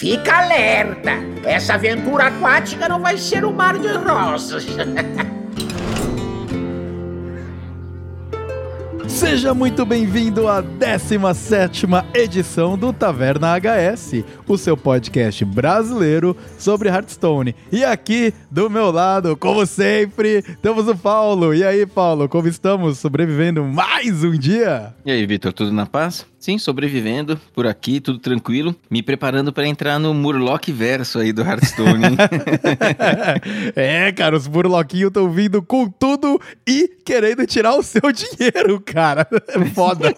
Fica alerta! Essa aventura aquática não vai ser um mar de rosas. Seja muito bem-vindo à 17 edição do Taverna HS, o seu podcast brasileiro sobre Hearthstone. E aqui, do meu lado, como sempre, temos o Paulo. E aí, Paulo, como estamos? Sobrevivendo mais um dia? E aí, Vitor, tudo na paz? Sim, sobrevivendo por aqui, tudo tranquilo. Me preparando para entrar no Murloc verso aí do Hearthstone. é, cara, os Murloquinhos estão vindo com tudo e querendo tirar o seu dinheiro, cara. É foda.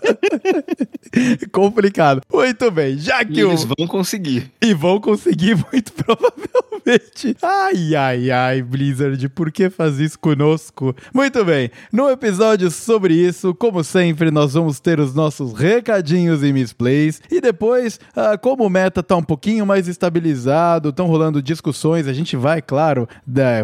Complicado. Muito bem, já que e eles vão conseguir. E vão conseguir, muito provavelmente. Ai, ai, ai, Blizzard, por que faz isso conosco? Muito bem, no episódio sobre isso, como sempre, nós vamos ter os nossos recadinhos recadinhos e misplays. E depois, ah, como o meta tá um pouquinho mais estabilizado, estão rolando discussões, a gente vai, claro,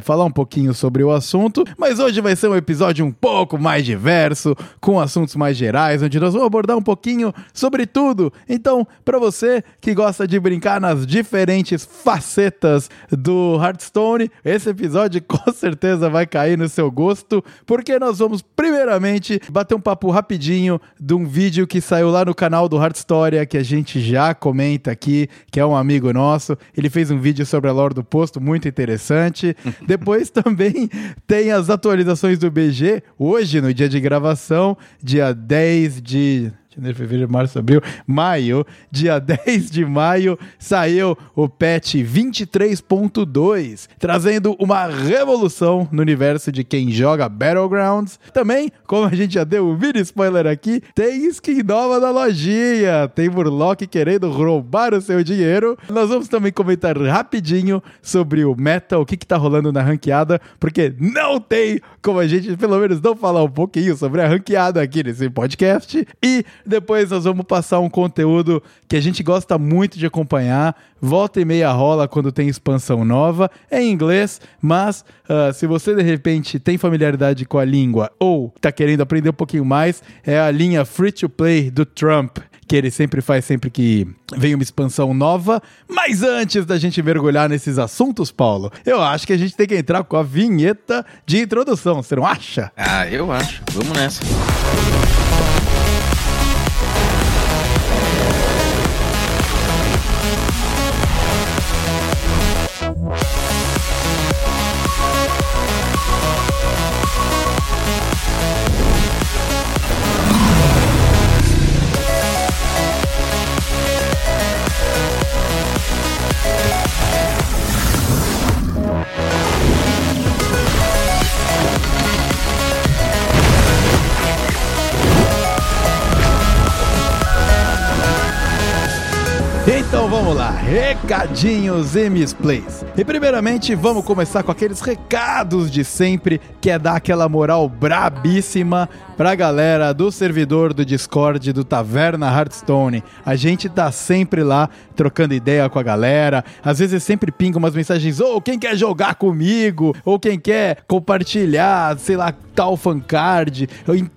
falar um pouquinho sobre o assunto. Mas hoje vai ser um episódio um pouco mais diverso, com assuntos mais gerais, onde nós vamos abordar um pouquinho sobre tudo. Então, para você que gosta de brincar nas diferentes facetas do Hearthstone, esse episódio com certeza vai cair no seu gosto, porque nós vamos primeiramente bater um papo rapidinho de um vídeo que saiu lá no canal do Hard Story, que a gente já comenta aqui, que é um amigo nosso. Ele fez um vídeo sobre a lore do posto, muito interessante. Depois também tem as atualizações do BG, hoje, no dia de gravação, dia 10 de janeiro, fevereiro, março, abril, maio, dia 10 de maio, saiu o patch 23.2, trazendo uma revolução no universo de quem joga Battlegrounds. Também, como a gente já deu um vídeo spoiler aqui, tem skin nova na lojinha, tem Murloc querendo roubar o seu dinheiro. Nós vamos também comentar rapidinho sobre o meta, o que que tá rolando na ranqueada, porque não tem como a gente, pelo menos, não falar um pouquinho sobre a ranqueada aqui nesse podcast. E depois nós vamos passar um conteúdo que a gente gosta muito de acompanhar. Volta e meia rola quando tem expansão nova. É em inglês, mas uh, se você de repente tem familiaridade com a língua ou está querendo aprender um pouquinho mais, é a linha Free to Play do Trump que ele sempre faz sempre que vem uma expansão nova. Mas antes da gente mergulhar nesses assuntos, Paulo, eu acho que a gente tem que entrar com a vinheta de introdução, você não acha? Ah, eu acho. Vamos nessa. Recadinhos e misplays. E primeiramente vamos começar com aqueles recados de sempre, que é dar aquela moral brabíssima pra galera do servidor do Discord do Taverna Hearthstone. A gente tá sempre lá trocando ideia com a galera, às vezes sempre pinga umas mensagens, ou oh, quem quer jogar comigo, ou quem quer compartilhar, sei lá, tal fancard,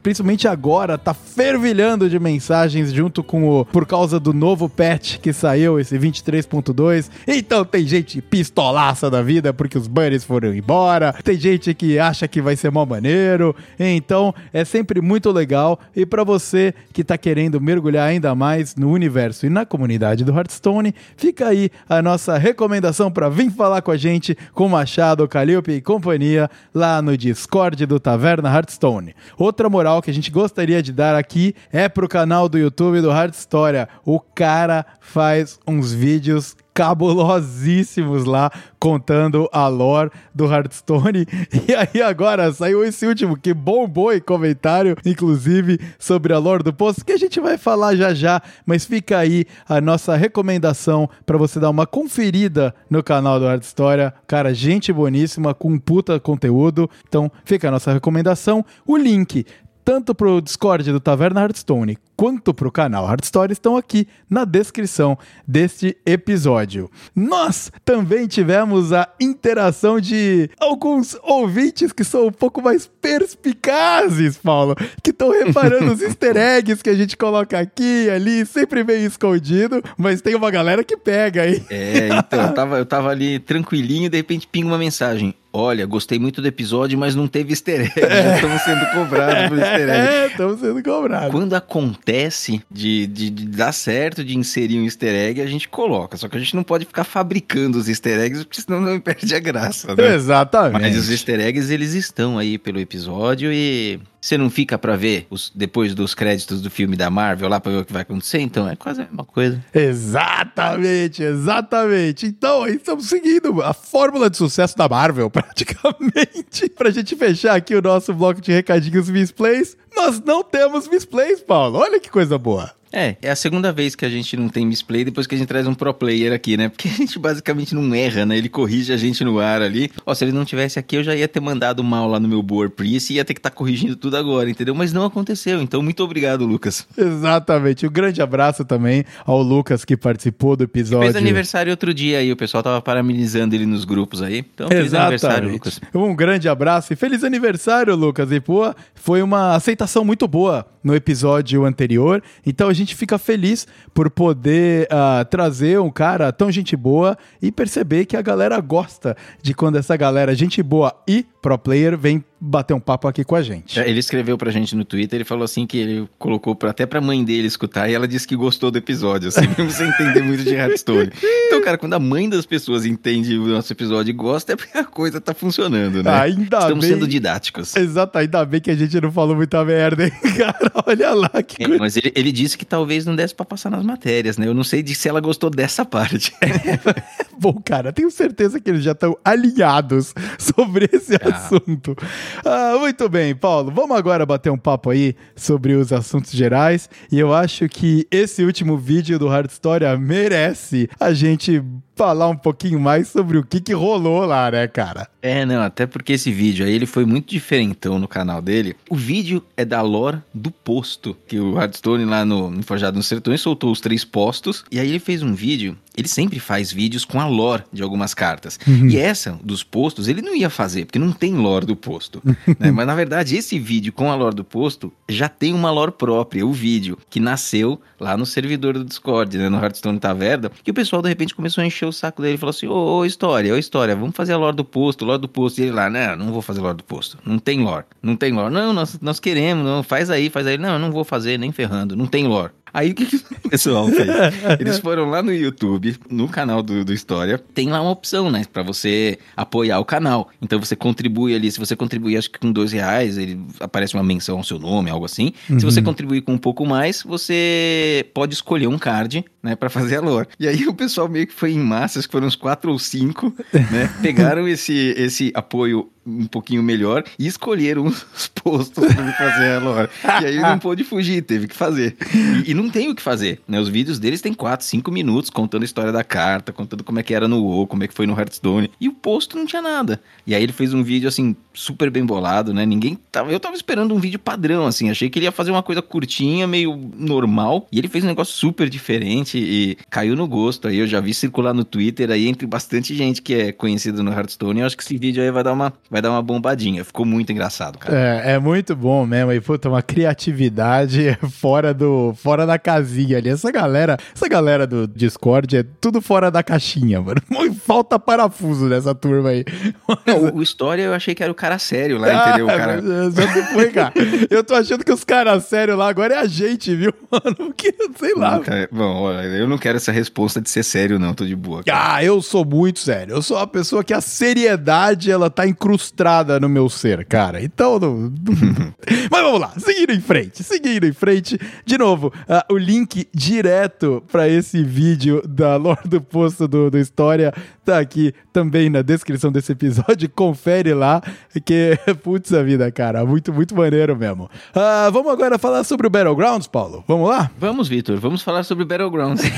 principalmente agora, tá fervilhando de mensagens junto com o, por causa do novo patch que saiu, esse 23.2. Então tem gente pistolaça da vida porque os bunnies foram embora, tem gente que acha que vai ser mó maneiro. Então é sempre muito legal. E para você que tá querendo mergulhar ainda mais no universo e na comunidade do Hearthstone, fica aí a nossa recomendação para vir falar com a gente, com Machado, Calliope e companhia, lá no Discord do Taverna Hearthstone. Outra moral que a gente gostaria de dar aqui é pro canal do YouTube do Heart História. O cara faz uns vídeos cabulosíssimos lá contando a lore do Hearthstone. E aí agora saiu esse último que bombou em comentário, inclusive sobre a lore do posto, que a gente vai falar já já, mas fica aí a nossa recomendação para você dar uma conferida no canal do Art História. Cara, gente boníssima com puta conteúdo. Então, fica a nossa recomendação. O link tanto pro Discord do Taverna Hearthstone quanto pro canal Hearthstone estão aqui na descrição deste episódio. Nós também tivemos a interação de alguns ouvintes que são um pouco mais perspicazes, Paulo, que estão reparando os easter eggs que a gente coloca aqui ali, sempre meio escondido, mas tem uma galera que pega aí. É, então, eu tava, eu tava ali tranquilinho e de repente pinga uma mensagem. Olha, gostei muito do episódio, mas não teve easter egg. É. Estamos sendo cobrados por easter egg. É, estamos sendo cobrados. Quando acontece de, de, de, dar certo de inserir um easter egg, a gente coloca. Só que a gente não pode ficar fabricando os easter eggs, porque senão não perde a graça, né? Exatamente. Mas os easter eggs, eles estão aí pelo episódio e você não fica para ver os, depois dos créditos do filme da Marvel lá para ver o que vai acontecer? Então é quase a mesma coisa. Exatamente, exatamente. Então estamos seguindo a fórmula de sucesso da Marvel, praticamente. pra gente fechar aqui o nosso bloco de recadinhos misplays, nós não temos misplays, Paulo. Olha que coisa boa. É, é a segunda vez que a gente não tem misplay depois que a gente traz um pro player aqui, né? Porque a gente basicamente não erra, né? Ele corrige a gente no ar ali. Ó, se ele não tivesse aqui, eu já ia ter mandado mal lá no meu WordPress e ia ter que estar tá corrigindo tudo agora, entendeu? Mas não aconteceu, então muito obrigado, Lucas. Exatamente. Um grande abraço também ao Lucas que participou do episódio. Fez aniversário outro dia aí, o pessoal tava parabenizando ele nos grupos aí. Então, feliz Exatamente. aniversário, Lucas. Um grande abraço e feliz aniversário, Lucas. E pô, foi uma aceitação muito boa no episódio anterior. Então a gente fica feliz por poder uh, trazer um cara tão gente boa e perceber que a galera gosta de quando essa galera, gente boa e pro player, vem bater um papo aqui com a gente. É, ele escreveu pra gente no Twitter, ele falou assim que ele colocou pra, até pra mãe dele escutar e ela disse que gostou do episódio, assim, mesmo sem entender muito de Hearthstone. Então, cara, quando a mãe das pessoas entende o nosso episódio e gosta, é porque a coisa tá funcionando, né? Ainda Estamos bem... sendo didáticos. Exato, ainda bem que a gente não falou muita merda, hein, cara? Olha lá que é, Mas ele, ele disse que talvez não desse pra passar nas matérias, né? Eu não sei de se ela gostou dessa parte. Bom, cara, tenho certeza que eles já estão alinhados sobre esse ah. assunto. Ah, muito bem, Paulo. Vamos agora bater um papo aí sobre os assuntos gerais. E eu acho que esse último vídeo do Hard Story merece a gente falar um pouquinho mais sobre o que, que rolou lá, né, cara? É, não, até porque esse vídeo aí ele foi muito diferentão no canal dele. O vídeo é da lore do posto, que o Hardstone lá no, no Forjado nos Sertões soltou os três postos, e aí ele fez um vídeo ele sempre faz vídeos com a lore de algumas cartas. Uhum. E essa, dos postos, ele não ia fazer, porque não tem lore do posto. né? Mas na verdade, esse vídeo com a lore do posto já tem uma lore própria, o vídeo, que nasceu lá no servidor do Discord, né? no Hearthstone Taverna, que o pessoal de repente começou a encher o saco dele e falou assim: Ô, ô história, ô história, vamos fazer a lore do posto, lore do posto. E ele lá, né? Não vou fazer lore do posto. Não tem lore. Não tem lore. Não, nós, nós queremos, não, faz aí, faz aí. Não, eu não vou fazer, nem ferrando. Não tem lore. Aí o que, que o pessoal fez? Eles foram lá no YouTube, no canal do, do História, tem lá uma opção, né? Pra você apoiar o canal. Então você contribui ali, se você contribuir acho que com dois reais, ele aparece uma menção ao seu nome, algo assim. Uhum. Se você uhum. contribuir com um pouco mais, você pode escolher um card, né? Pra fazer a lore. E aí o pessoal meio que foi em massas, que foram uns quatro ou cinco, né? Pegaram esse, esse apoio um pouquinho melhor e escolheram os postos para fazer a lore. E aí ele não pôde fugir, teve que fazer. E, e, não tem o que fazer, né? Os vídeos deles têm 4, 5 minutos contando a história da carta, contando como é que era no WoW, como é que foi no Hearthstone. E o posto não tinha nada. E aí ele fez um vídeo assim super bem bolado, né? Ninguém tava, eu tava esperando um vídeo padrão assim, achei que ele ia fazer uma coisa curtinha, meio normal, e ele fez um negócio super diferente e caiu no gosto. Aí eu já vi circular no Twitter aí entre bastante gente que é conhecida no Hearthstone. Eu acho que esse vídeo aí vai dar uma vai dar uma bombadinha. Ficou muito engraçado, cara. É, é muito bom mesmo. E, puta, uma criatividade fora do fora da casinha ali. Essa galera, essa galera do Discord é tudo fora da caixinha, mano. Falta parafuso nessa turma aí. Não, o, o História eu achei que era o cara sério lá, ah, entendeu? Cara... É, foi, cara. Eu tô achando que os caras sérios lá agora é a gente, viu, mano? Porque, sei lá. Cara, bom, olha, eu não quero essa resposta de ser sério, não. Tô de boa. Cara. Ah, eu sou muito sério. Eu sou uma pessoa que a seriedade, ela tá incrustada no meu ser, cara. Então, não... mas vamos lá. Seguindo em frente, seguindo em frente. De novo, uh, o link direto para esse vídeo da Lore do Poço do, do História tá aqui também na descrição desse episódio. Confere lá. Que, putz a vida, cara. Muito, muito maneiro mesmo. Ah, vamos agora falar sobre o Battlegrounds, Paulo? Vamos lá? Vamos, Vitor, vamos falar sobre Battlegrounds.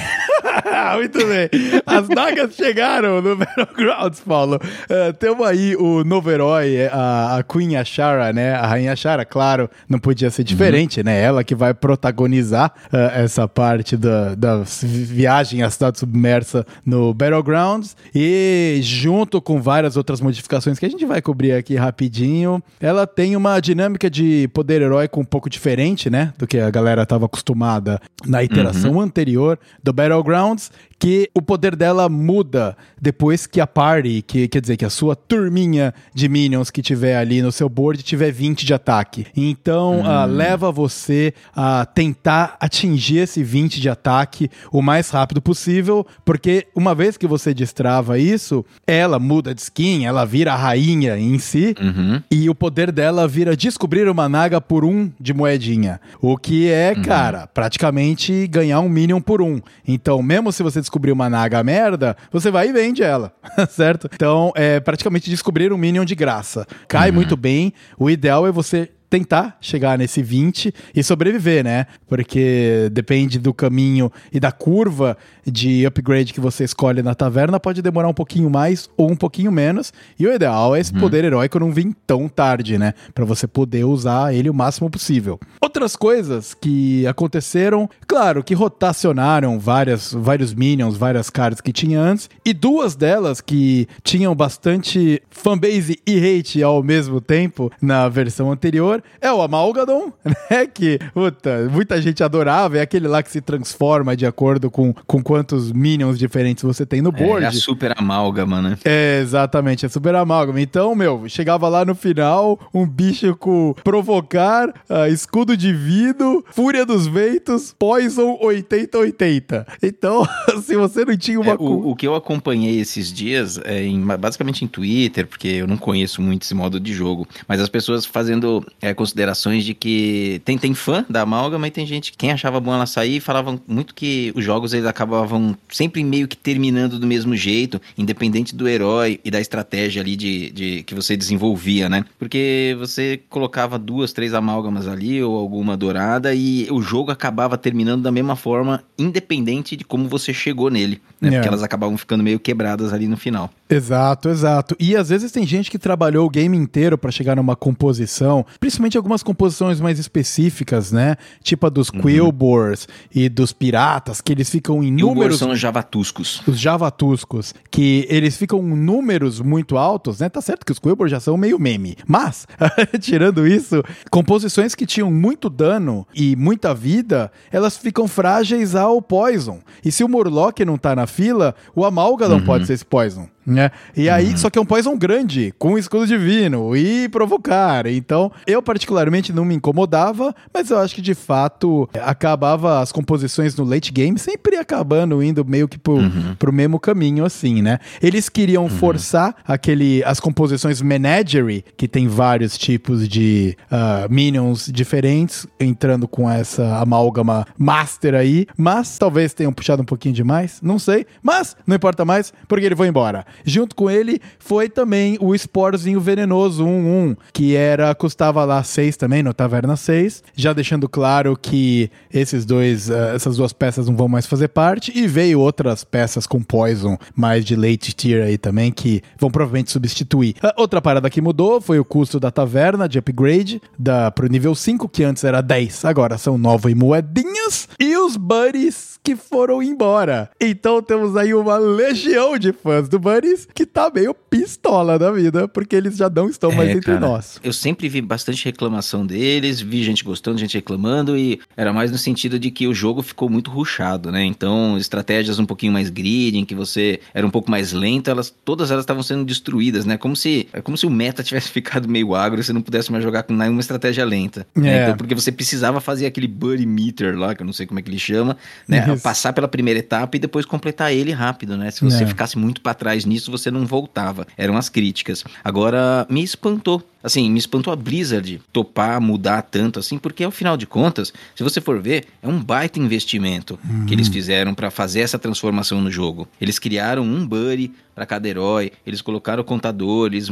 Muito bem. As nagas chegaram no Battlegrounds, Paulo. Uh, temos aí o novo herói, a, a Queen Ashara, né? A Rainha Ashara, claro, não podia ser diferente, uhum. né? Ela que vai protagonizar uh, essa parte da, da viagem à cidade submersa no Battlegrounds. E junto com várias outras modificações que a gente vai cobrir aqui rapidinho, ela tem uma dinâmica de poder heróico um pouco diferente, né? Do que a galera estava acostumada na iteração uhum. anterior do Battlegrounds que o poder dela muda depois que a party, que quer dizer que a sua turminha de minions que tiver ali no seu board tiver 20 de ataque. Então, hum. uh, leva você a tentar atingir esse 20 de ataque o mais rápido possível, porque uma vez que você destrava isso, ela muda de skin, ela vira a rainha em si, uhum. e o poder dela vira descobrir uma naga por um de moedinha. O que é, uhum. cara, praticamente ganhar um minion por um. Então, mesmo se você descobrir uma naga merda, você vai e vende ela, certo? Então, é praticamente descobrir um Minion de graça. Cai uhum. muito bem. O ideal é você tentar chegar nesse 20 e sobreviver, né? Porque depende do caminho e da curva de upgrade que você escolhe na taverna, pode demorar um pouquinho mais ou um pouquinho menos. E o ideal é esse uhum. poder heróico não vir tão tarde, né? Para você poder usar ele o máximo possível. Outras coisas que aconteceram, claro, que rotacionaram várias, vários minions, várias cards que tinha antes, e duas delas que tinham bastante fanbase e hate ao mesmo tempo na versão anterior é o Amalgadon, né? Que puta, muita gente adorava. É aquele lá que se transforma de acordo com, com quantos minions diferentes você tem no board. É, é a super amálgama, né? É, exatamente, é super amálgama. Então, meu, chegava lá no final, um bicho com provocar, uh, escudo divino, fúria dos ventos, poison 80-80. Então, se você não tinha uma. É, o, o, que eu acompanhei esses dias, é em, basicamente em Twitter, porque eu não conheço muito esse modo de jogo, mas as pessoas fazendo é, considerações de que tem, tem fã da amálgama e tem gente, quem achava bom ela sair, falavam muito que os jogos eles acabavam sempre meio que terminando do mesmo jeito, independente do herói e da estratégia ali de, de que você desenvolvia, né? Porque você colocava duas, três amálgamas ali ou alguma dourada e o jogo acabava terminando da mesma forma, independente de como você chegou nele, né? É. Porque elas acabavam ficando meio quebradas ali no final. Exato, exato. E às vezes tem gente que trabalhou o game inteiro para chegar numa composição, principalmente principalmente algumas composições mais específicas, né? Tipo a dos uhum. Quillbors e dos piratas, que eles ficam em números. são os javatuscos. Os javatuscos, que eles ficam em números muito altos, né? Tá certo que os Quillbors já são meio meme. Mas, tirando isso, composições que tinham muito dano e muita vida, elas ficam frágeis ao Poison. E se o Murloc não tá na fila, o Amalgadon uhum. pode ser esse Poison. Né? E aí, uhum. só que é um poison grande, com um escudo divino e provocar. Então, eu particularmente não me incomodava, mas eu acho que de fato acabava as composições no late game sempre acabando indo meio que pro, uhum. pro mesmo caminho, assim, né? Eles queriam uhum. forçar aquele, as composições Menagerie, que tem vários tipos de uh, minions diferentes, entrando com essa amálgama master aí, mas talvez tenham puxado um pouquinho demais, não sei, mas não importa mais, porque ele foi embora. Junto com ele foi também o Sporzinho Venenoso 1-1, que era custava lá 6 também, no Taverna 6, já deixando claro que esses dois, uh, essas duas peças não vão mais fazer parte, e veio outras peças com Poison, mais de late tier aí também, que vão provavelmente substituir. Uh, outra parada que mudou foi o custo da taverna de upgrade da, pro nível 5, que antes era 10, agora são 9 moedinhas, e os buddies que foram embora. Então temos aí uma legião de fãs do Buddy que tá meio pistola da vida, porque eles já não estão mais é, entre cara, nós. Eu sempre vi bastante reclamação deles, vi gente gostando, gente reclamando, e era mais no sentido de que o jogo ficou muito ruchado, né? Então, estratégias um pouquinho mais grid, em que você era um pouco mais lento, elas todas elas estavam sendo destruídas, né? Como se, é como se o meta tivesse ficado meio agro e você não pudesse mais jogar com nenhuma estratégia lenta. Né? É. Né? Então, porque você precisava fazer aquele buddy meter lá, que eu não sei como é que ele chama, né? Passar pela primeira etapa e depois completar ele rápido, né? Se você é. ficasse muito para trás nisso você não voltava. Eram as críticas. Agora, me espantou assim, me espantou a Blizzard topar mudar tanto assim, porque ao final de contas, se você for ver, é um baita investimento uhum. que eles fizeram para fazer essa transformação no jogo. Eles criaram um buddy para cada herói, eles colocaram contadores,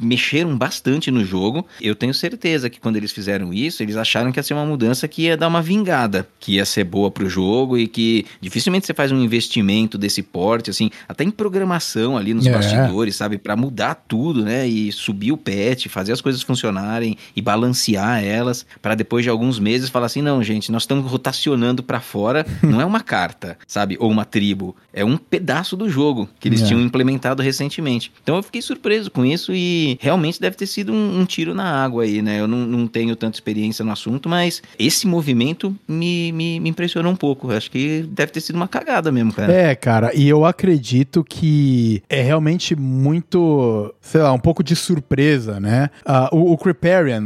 mexeram bastante no jogo. Eu tenho certeza que quando eles fizeram isso, eles acharam que ia ser uma mudança que ia dar uma vingada, que ia ser boa pro jogo e que dificilmente você faz um investimento desse porte, assim, até em programação ali nos é. bastidores, sabe, para mudar tudo, né, e subir o patch, fazer as coisas funcionarem e balancear elas, para depois de alguns meses falar assim, não, gente, nós estamos rotacionando para fora, não é uma carta, sabe, ou uma tribo, é um pedaço do jogo que eles é. tinham implementado implementado recentemente. Então eu fiquei surpreso com isso e realmente deve ter sido um, um tiro na água aí, né? Eu não, não, tenho tanta experiência no assunto, mas esse movimento me, me, me impressionou um pouco. Eu acho que deve ter sido uma cagada mesmo, cara. É, cara, e eu acredito que é realmente muito, sei lá, um pouco de surpresa, né? Uh, o, o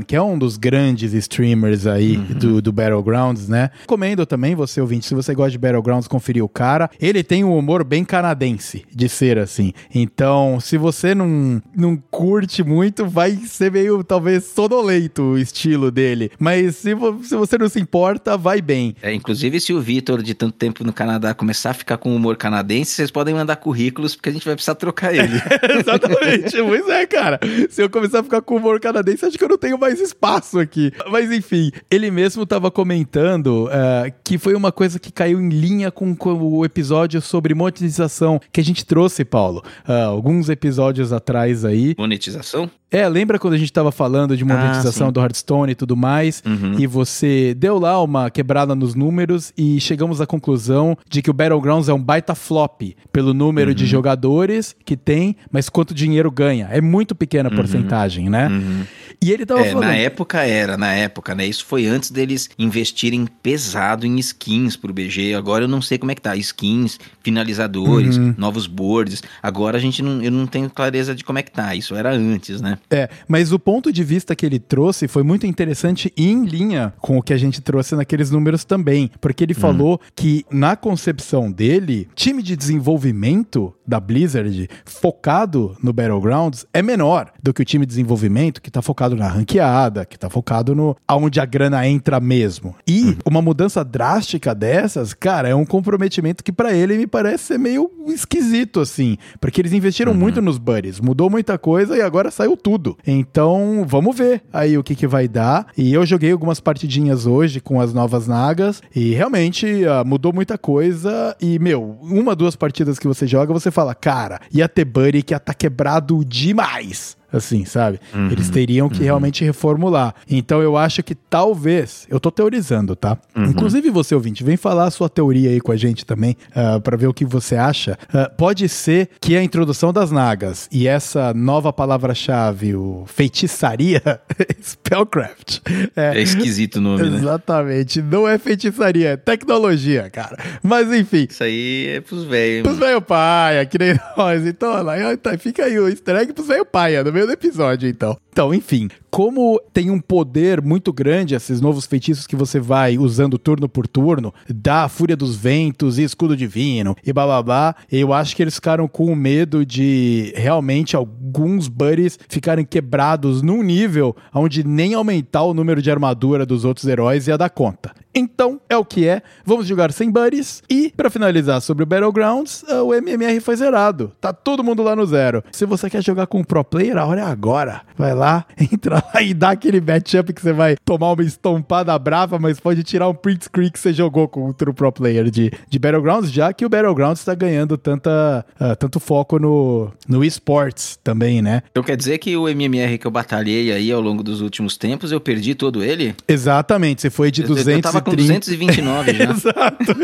que é um dos grandes streamers aí uhum. do, do Battlegrounds, né? Recomendo também, você ouvinte, se você gosta de Battlegrounds, conferir o cara. Ele tem um humor bem canadense de ser assim assim. Então, se você não, não curte muito, vai ser meio, talvez, sonolento o estilo dele. Mas se, vo se você não se importa, vai bem. É, inclusive, se o Vitor, de tanto tempo no Canadá, começar a ficar com humor canadense, vocês podem mandar currículos, porque a gente vai precisar trocar ele. Exatamente. pois é, cara. Se eu começar a ficar com humor canadense, acho que eu não tenho mais espaço aqui. Mas, enfim, ele mesmo estava comentando uh, que foi uma coisa que caiu em linha com, com o episódio sobre monetização que a gente trouxe, Paulo. Paulo, uh, alguns episódios atrás aí. Monetização? É, lembra quando a gente estava falando de monetização ah, do Hearthstone e tudo mais, uhum. e você deu lá uma quebrada nos números e chegamos à conclusão de que o Battlegrounds é um baita flop pelo número uhum. de jogadores que tem, mas quanto dinheiro ganha. É muito pequena a uhum. porcentagem, né? Uhum. E ele tava é, falando... Na época era, na época, né? Isso foi antes deles investirem pesado em skins pro BG. Agora eu não sei como é que tá. Skins, finalizadores, uhum. novos boards. Agora a gente não, eu não tenho clareza de como é que tá. Isso era antes, né? É, mas o ponto de vista que ele trouxe foi muito interessante e em linha com o que a gente trouxe naqueles números também. Porque ele uhum. falou que na concepção dele, time de desenvolvimento da Blizzard focado no Battlegrounds é menor do que o time de desenvolvimento que tá focado na ranqueada, que tá focado no aonde a grana entra mesmo. E uhum. uma mudança drástica dessas, cara, é um comprometimento que para ele me parece ser meio esquisito assim, porque eles investiram uhum. muito nos buddies, mudou muita coisa e agora saiu tudo. Então, vamos ver aí o que que vai dar. E eu joguei algumas partidinhas hoje com as novas nagas e realmente uh, mudou muita coisa e meu, uma duas partidas que você joga, você fala, cara, ia ter buddy que ia tá quebrado demais assim, sabe? Uhum, Eles teriam que uhum. realmente reformular. Então eu acho que talvez, eu tô teorizando, tá? Uhum. Inclusive você ouvinte, vem falar a sua teoria aí com a gente também, uh, ah, para ver o que você acha. Uh, pode ser que a introdução das nagas e essa nova palavra-chave, o feitiçaria, spellcraft. É, é esquisito o nome, né? Exatamente. Não é feitiçaria, é tecnologia, cara. Mas enfim. Isso aí é pros velhos. Pros velho paia, que nem nós. Então, olha lá, tá, fica aí o easter egg pros velho paia, no meio do episódio, então. Então, enfim, como tem um poder muito grande esses novos feitiços que você vai usando turno por turno, da Fúria dos Ventos e Escudo Divino e blá, eu acho que eles ficaram com medo de realmente alguns buddies ficarem quebrados num nível onde nem aumentar o número de armadura dos outros heróis ia dar conta. Então, é o que é. Vamos jogar sem buddies. E, para finalizar sobre o Battlegrounds, ah, o MMR foi zerado. Tá todo mundo lá no zero. Se você quer jogar com um pro player, a hora é agora. Vai lá, entra lá e dá aquele matchup que você vai tomar uma estompada brava, mas pode tirar um print screen que você jogou contra o pro player de, de Battlegrounds, já que o Battlegrounds está ganhando tanta, uh, tanto foco no, no esports também, né? Então quer dizer que o MMR que eu batalhei aí ao longo dos últimos tempos, eu perdi todo ele? Exatamente, você foi de eu, 230... Eu tava com 229 já. Exato.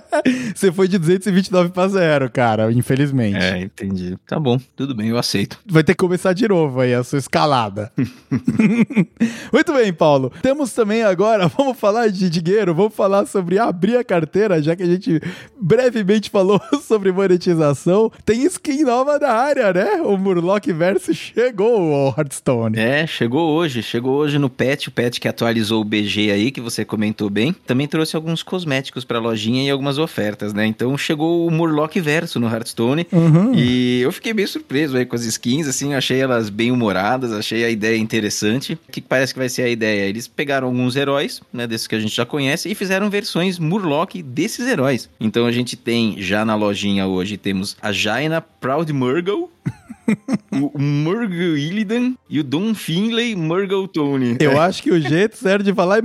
você foi de 229 para zero, cara, infelizmente. É, entendi. Tá bom, tudo bem, eu aceito. Vai ter que começar de novo aí a sua escalada. Muito bem, Paulo. Temos também agora, vamos falar de dinheiro, vamos falar sobre abrir a carteira, já que a gente brevemente falou sobre monetização. Tem skin nova da área, né? O Murloc Verso chegou ao Hearthstone. É, chegou hoje. Chegou hoje no Pet, o Pet que atualizou o BG aí, que você comentou bem. Também trouxe alguns cosméticos pra lojinha e algumas ofertas, né? Então chegou o Murloc Verso no Hearthstone. Uhum. E eu fiquei bem surpreso aí com as skins, assim, achei elas bem humoradas, achei a ideia interessante. O que parece que vai ser a ideia? Eles pegaram alguns heróis, né, desses que a gente já conhece, e fizeram versões Murloc desses heróis. Então a gente tem, já na lojinha hoje, temos a Jaina Proud Murgle, o Murgle Illidan e o Don Finlay Murgle Tony. Eu acho que o jeito certo de falar é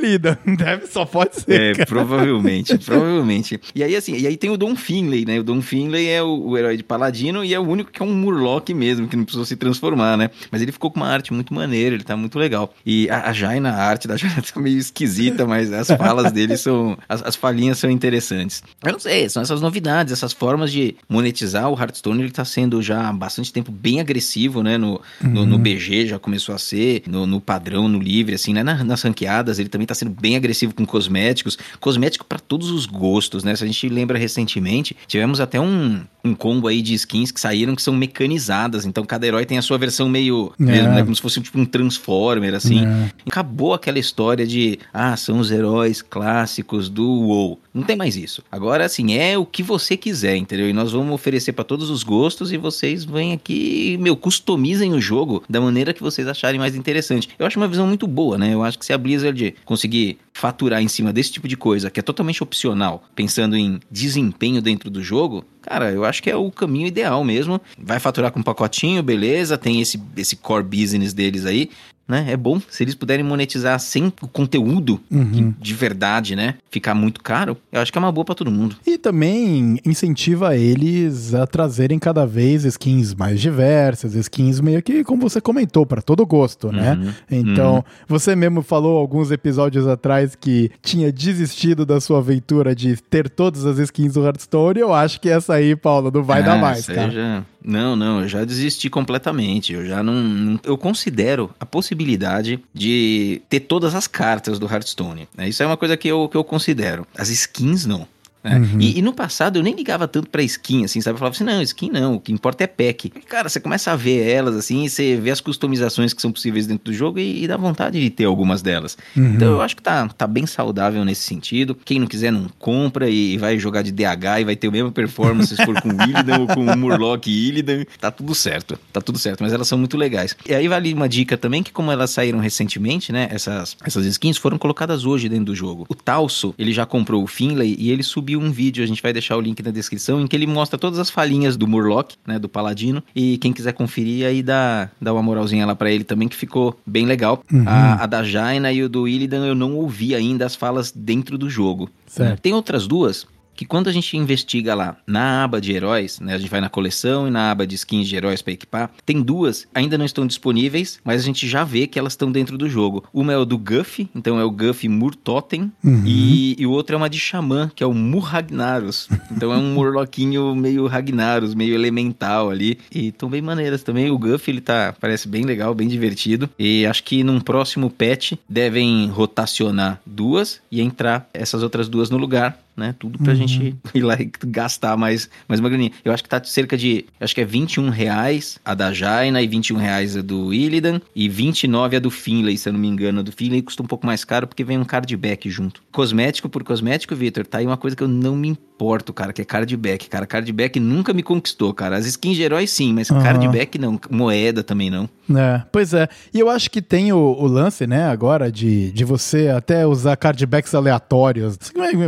Lida. Deve, só pode ser. É, cara. provavelmente, provavelmente. E aí, assim, e aí tem o Don Finlay, né? O Don Finlay é o, o, herói de Paladino e é o único que é um Murloc mesmo, que não precisou se transformar, né? Mas ele ficou com uma arte muito maneira, ele tá muito legal. E a, a Jaina, a arte da Jaina tá meio esquisita, mas as falas dele são. As, as falinhas são interessantes. Eu não sei, são essas novidades, essas formas de monetizar o Hearthstone, ele tá sendo já há bastante tempo bem agressivo, né? No, uhum. no, no, BG já começou a ser, no, no padrão, no livre, assim, né? Na, nas ranqueadas, ele também tá sendo bem agressivo com cosméticos. Cosmético para todos os gostos, né? Se a gente lembra recentemente, tivemos até um, um combo aí de skins que saíram que são mecanizadas. Então cada herói tem a sua versão meio. É. Mesmo, né? Como se fosse tipo um Transformer, assim. É. Acabou aquela história de. Ah, são os heróis clássicos do WoW. Não tem mais isso. Agora, assim, é o que você quiser, entendeu? E nós vamos oferecer para todos os gostos e vocês vêm aqui, meu, customizem o jogo da maneira que vocês acharem mais interessante. Eu acho uma visão muito boa, né? Eu acho que se a Blizzard conseguir faturar em cima desse tipo de coisa, que é totalmente opcional, pensando em desempenho dentro do jogo, cara, eu acho que é o caminho ideal mesmo. Vai faturar com um pacotinho, beleza, tem esse, esse core business deles aí, né? É bom se eles puderem monetizar sem o conteúdo uhum. de verdade, né? Ficar muito caro, eu acho que é uma boa para todo mundo. E também incentiva eles a trazerem cada vez skins mais diversas, skins meio que, como você comentou, para todo gosto, né? Uhum. Então, uhum. você mesmo falou alguns episódios atrás que tinha desistido da sua aventura de ter todas as skins do Hearthstone. Eu acho que essa aí, Paulo, não vai ah, dar mais, cara. Não, não, eu já desisti completamente. Eu já não, Eu considero a possibilidade de ter todas as cartas do Hearthstone. Né? Isso é uma coisa que eu, que eu considero. As skins, não. Né? Uhum. E, e, no passado eu nem ligava tanto pra skin, assim, sabe? Eu falava assim, não, skin não, o que importa é pack. E, cara, você começa a ver elas, assim, você vê as customizações que são possíveis dentro do jogo e, e dá vontade de ter algumas delas. Uhum. Então eu acho que tá, tá bem saudável nesse sentido. Quem não quiser não compra e, vai jogar de DH e vai ter o mesmo performance se for com Illidan ou com Murloc e Illidan. Tá tudo certo, tá tudo certo, mas elas são muito legais. E aí vale uma dica também que como elas saíram recentemente, né, essas, essas skins foram colocadas hoje dentro do jogo. O Talso, ele já comprou o Finlay e ele subiu um vídeo, a gente vai deixar o link na descrição, em que ele mostra todas as falhinhas do Murloc, né, do Paladino, e quem quiser conferir aí dá, dá uma moralzinha lá para ele também, que ficou bem legal. Uhum. A, a, da Jaina e o do Illidan eu não ouvi ainda as falas dentro do jogo. Certo. Tem outras duas que quando a gente investiga lá na aba de heróis, né, a gente vai na coleção e na aba de skins de heróis para equipar, tem duas, ainda não estão disponíveis, mas a gente já vê que elas estão dentro do jogo. Uma é o do Guff, então é o Guff Murtotem, uhum. e, e o outro é uma de Xamã, que é o Murragnaros. Então é um Murloquinho meio Ragnaros, meio elemental ali, e estão bem maneiras também. O Guff, ele tá, parece bem legal, bem divertido, e acho que num próximo patch devem rotacionar duas e entrar essas outras duas no lugar né? Tudo pra uhum. gente ir lá e gastar mais, mais uma graninha. Eu acho que tá cerca de, acho que é 21 reais a da Jaina e 21 reais a do Illidan e 29 a do Finlay, se eu não me engano. A do Finlay custa um pouco mais caro porque vem um cardback junto. Cosmético por cosmético, Victor, tá aí uma coisa que eu não me importo, cara, que é cardback. Cara, cardback nunca me conquistou, cara. As skins de heróis sim, mas uhum. cardback não. Moeda também não. É, pois é. E eu acho que tem o, o, lance, né, agora, de, de você até usar cardbacks aleatórios.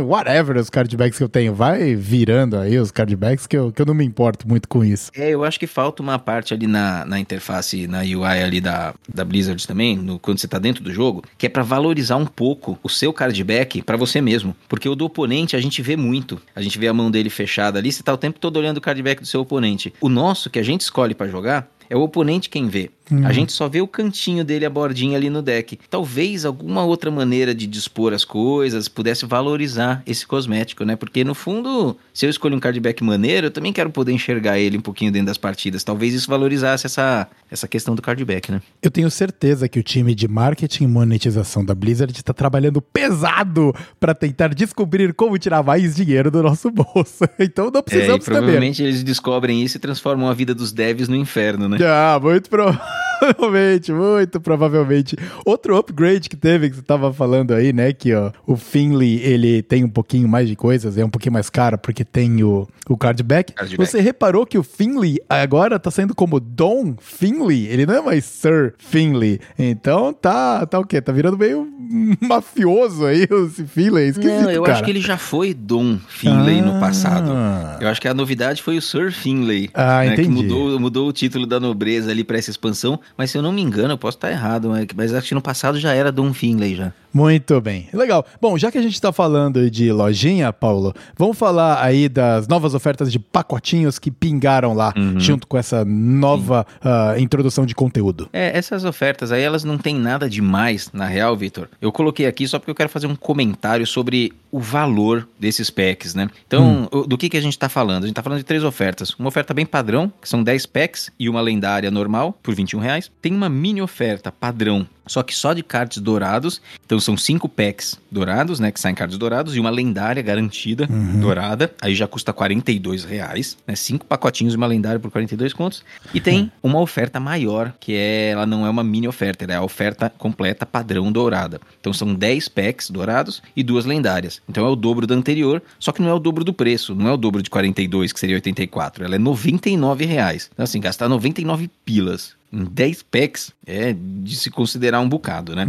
Whatever os cardbacks que eu tenho. Vai virando aí os cardbacks que eu, que eu não me importo muito com isso. É, eu acho que falta uma parte ali na, na interface, na UI ali da, da Blizzard também, no, quando você tá dentro do jogo, que é para valorizar um pouco o seu cardback para você mesmo. Porque o do oponente a gente vê muito. A gente vê a mão dele fechada ali, você tá o tempo todo olhando o cardback do seu oponente. O nosso, que a gente escolhe para jogar, É o oponente quem vê. Hum. A gente só vê o cantinho dele, a bordinha ali no deck. Talvez alguma outra maneira de dispor as coisas pudesse valorizar esse cosmético, né? Porque no fundo, se eu escolho um cardback maneiro, eu também quero poder enxergar ele um pouquinho dentro das partidas. Talvez isso valorizasse essa, essa questão do cardback, né? Eu tenho certeza que o time de marketing e monetização da Blizzard está trabalhando pesado para tentar descobrir como tirar mais dinheiro do nosso bolso. Então não É, e precisamos provavelmente eles descobrem isso e transformam a vida dos devs no inferno, né? Muito provavelmente, muito provavelmente. Outro upgrade que teve, que você tava falando aí, né? Que ó, o Finley, ele tem um pouquinho mais de coisas, é um pouquinho mais caro, porque tem o, o cardback. Cardback. Você reparou que o Finley agora tá sendo como Don Finley? Ele não é mais Sir Finley. Então tá, tá o quê? Tá virando meio mafioso aí, esse Finley. Esquisito, Não, eu cara. acho que ele já foi Dom Finlay no Ah. passado. Eu acho que a novidade foi o Sir Finlay. Ah, né, que entendi. mudou, mudou o título da nobreza ali pra essa expansão. Mas se eu não me engano, eu posso estar errado, mas- acho que no passado já era Dom Finlay já. Muito bem. Legal. Bom, já que a gente está falando de lojinha, Paulo, vamos falar aí das novas ofertas de pacotinhos que pingaram lá, Uhum. junto com essa nova ah, introdução de conteúdo. É, essas ofertas aí, elas não têm nada demais, na real, Vitor. Eu coloquei aqui só porque eu quero fazer um comentário sobre o valor desses packs, né? Então, o- do que, que a gente tá falando? A gente tá falando de três ofertas. Uma oferta bem padrão, que são 10 packs, e uma lendária normal, por 21 reais. Tem uma mini oferta padrão, só que só de cards dourados. Então, são cinco packs dourados, né? Que saem cards dourados, e uma lendária garantida, dourada. Aí já custa 42 reais, né? Cinco pacotinhos e uma lendária por 42 contos. E tem uma oferta maior, que é, ela não é uma mini oferta, ela é a oferta completa padrão dourada. Então são 10 packs dourados e duas lendárias. Então é o dobro da anterior, só que não é o dobro do preço, não é o dobro de 42, que seria 84, ela é 99 reais. Então assim, gastar 99 pilas em 10 packs é de se considerar um bocado, né?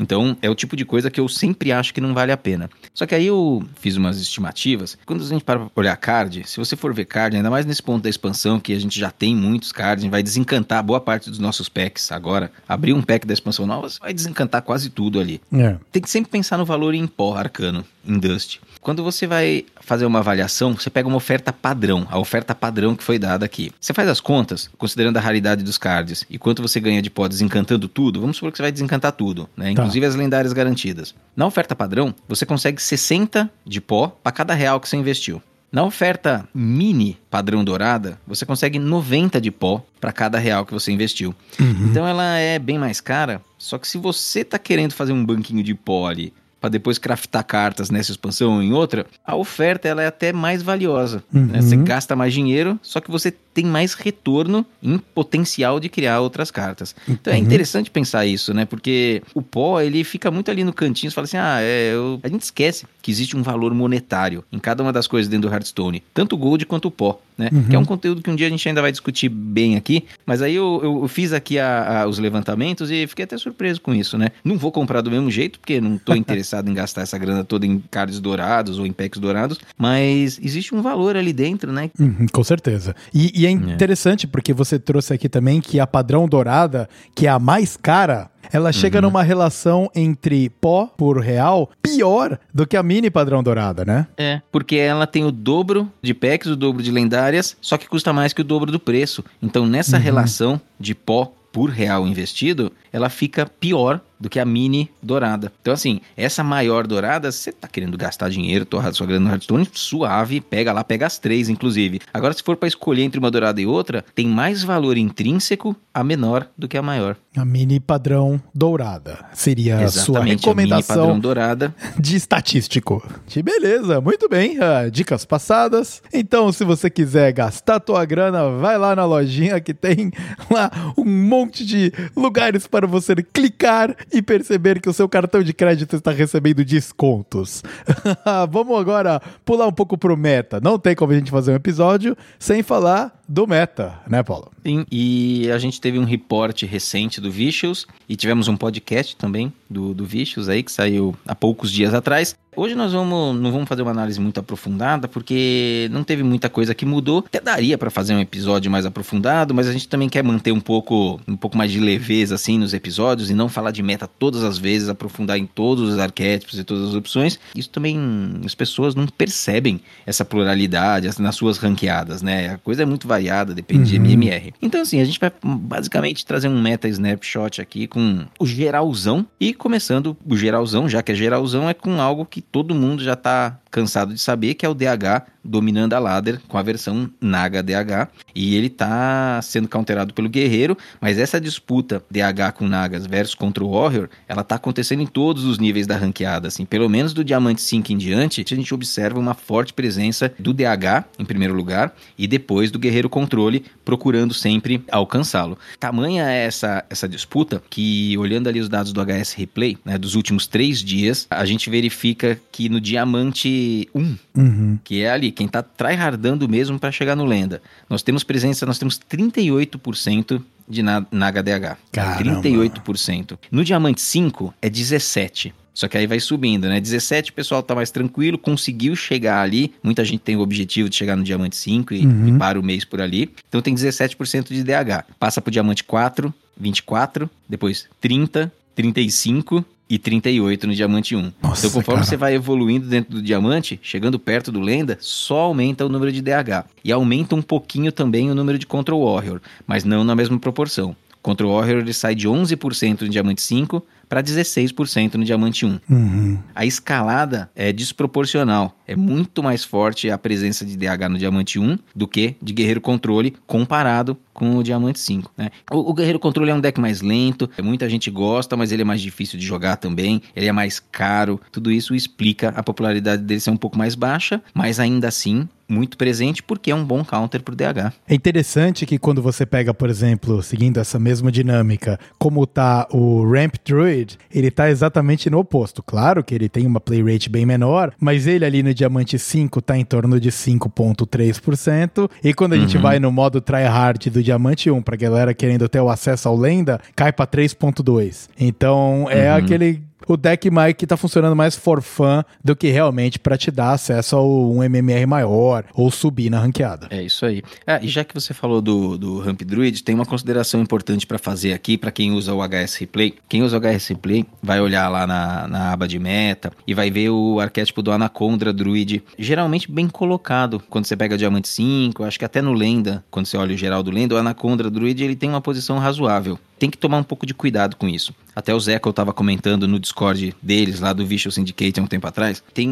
Então é o tipo de coisa que eu sempre acho que não vale a pena. Só que aí eu fiz umas estimativas. Quando a gente para pra olhar card, se você for ver card, ainda mais nesse ponto da expansão, que a gente já tem muitos cards, vai desencantar boa parte dos nossos packs agora. Abrir um pack da expansão nova, você vai desencantar quase tudo ali. É. Tem que sempre pensar no valor em pó arcano, em Dust. Quando você vai fazer uma avaliação, você pega uma oferta padrão, a oferta padrão que foi dada aqui. Você faz as contas, considerando a raridade dos cards e quanto você ganha de pó desencantando tudo, vamos supor que você vai desencantar tudo, né? Inclusive as lendárias garantidas. Na oferta padrão, você consegue 60 de pó para cada real que você investiu. Na oferta mini padrão dourada, você consegue 90 de pó para cada real que você investiu. Então ela é bem mais cara, só que se você tá querendo fazer um banquinho de pó ali para depois craftar cartas nessa expansão ou em outra, a oferta ela é até mais valiosa. né? Você gasta mais dinheiro, só que você tem mais retorno em potencial de criar outras cartas. Então é interessante pensar isso, né? Porque o pó, ele fica muito ali no cantinho, você fala assim, ah, é, eu... a gente esquece que existe um valor monetário em cada uma das coisas dentro do Hearthstone, tanto o gold quanto o pó, né? Que é um conteúdo que um dia a gente ainda vai discutir bem aqui, mas aí eu, eu- eu fiz aqui a- a- os levantamentos e fiquei até surpreso com isso, né? Não vou comprar do mesmo jeito, porque não tô interessado em gastar essa grana toda em cards dourados ou em packs dourados, mas existe um valor ali dentro, né? Uhum, com certeza. E, e é interessante porque você trouxe aqui também que a padrão dourada, que é a mais cara, ela chega Uhum. numa relação entre pó por real pior do que a mini padrão dourada, né? É, porque ela tem o dobro de packs, o dobro de lendárias, só que custa mais que o dobro do preço. Então, nessa relação de pó por real investido, ela fica pior do que a mini dourada. Então, assim, essa maior dourada, você tá querendo gastar dinheiro, torrar sua grana no Hearthstone, suave, pega lá, pega as três, inclusive. Agora, se for para escolher entre uma dourada e outra, tem mais valor intrínseco a menor do que a maior. A mini padrão dourada seria a sua Exatamente, a mini recomendação padrão dourada. de estatístico. Que beleza, muito bem. ah, dicas passadas. Então, se você quiser gastar tua grana, vai lá na lojinha que tem lá um monte de lugares para você clicar e perceber que o seu cartão de crédito está recebendo descontos. Vamos agora pular um pouco pro meta. Não tem como a gente fazer um episódio sem falar do meta, né, Paulo? Sim, e a gente teve um reporte recente do Vicious e tivemos um podcast também do, do Vicious aí, que saiu há poucos dias atrás. Hoje nós vamos, não vamos fazer uma análise muito aprofundada, porque não teve muita coisa que mudou. Até daria para fazer um episódio mais aprofundado, mas a gente também quer manter um pouco, um pouco mais de leveza assim nos episódios e não falar de meta todas as vezes, aprofundar em todos os arquétipos e todas as opções. Isso também as pessoas não percebem essa pluralidade nas suas ranqueadas, né? A coisa é muito variada, depende de MMR. Então, assim, a gente vai basicamente trazer um meta snapshot aqui com o geralzão e começando o geralzão, já que é geralzão, é com algo que todo mundo já tá cansado de saber, que é o DH dominando a ladder com a versão Naga DH. E ele tá sendo counterado pelo Guerreiro, mas essa disputa DH com Nagas versus contra o Warrior, ela tá acontecendo em todos os níveis da ranqueada, assim, pelo menos do Diamante 5 em diante, a gente observa uma forte presença do DH em primeiro lugar e depois do Guerreiro Controle, procurando sempre alcançá-lo. Tamanha é essa, essa disputa que, olhando ali os dados do HS Replay, né, dos últimos três dias, a gente verifica que no Diamante 1, Uhum. que é ali quem tá tryhardando mesmo para chegar no lenda. Nós temos presença, nós temos 38% de na, na HDH. Caramba. 38%. No Diamante 5 é 17. Só que aí vai subindo, né? 17 o pessoal tá mais tranquilo, conseguiu chegar ali. Muita gente tem o objetivo de chegar no Diamante 5 e, Uhum. e para o mês por ali. Então tem 17% de DH. Passa pro Diamante 4, 24, depois 30, 35 e 38 no Diamante 1. Nossa, então conforme cara. você vai evoluindo dentro do Diamante, chegando perto do Lenda, só aumenta o número de DH. E aumenta um pouquinho também o número de Control Warrior, mas não na mesma proporção. Control Warrior ele sai de 11% no Diamante 5 para 16% no Diamante 1. Uhum. A escalada é desproporcional. É muito mais forte a presença de DH no Diamante 1 do que de Guerreiro Controle comparado com o Diamante 5. Né? O, o Guerreiro Controle é um deck mais lento, muita gente gosta, mas ele é mais difícil de jogar também. Ele é mais caro. Tudo isso explica a popularidade dele ser um pouco mais baixa, mas ainda assim muito presente porque é um bom counter pro DH. É interessante que quando você pega, por exemplo, seguindo essa mesma dinâmica, como tá o Ramp Druid, ele tá exatamente no oposto. Claro que ele tem uma play rate bem menor, mas ele ali no Diamante 5 tá em torno de 5.3%, e quando a gente Uhum. vai no modo tryhard do Diamante 1, pra galera querendo ter o acesso ao lenda, cai pra 3.2. Então é Uhum. aquele o deck Mike tá funcionando mais for fun do que realmente pra te dar acesso a um MMR maior ou subir na ranqueada. É isso aí. Ah, e já que você falou do, do Ramp Druid, tem uma consideração importante para fazer aqui para quem usa o HS Replay. Quem usa o HS Replay vai olhar lá na, na aba de meta e vai ver o arquétipo do Anaconda Druid, geralmente bem colocado. Quando você pega Diamante 5, acho que até no Lenda, quando você olha o geral do Lenda, o Anaconda Druid ele tem uma posição razoável. Tem que tomar um pouco de cuidado com isso. Até o Zeca eu tava comentando no Discord deles, lá do Visual Syndicate há um tempo atrás, tem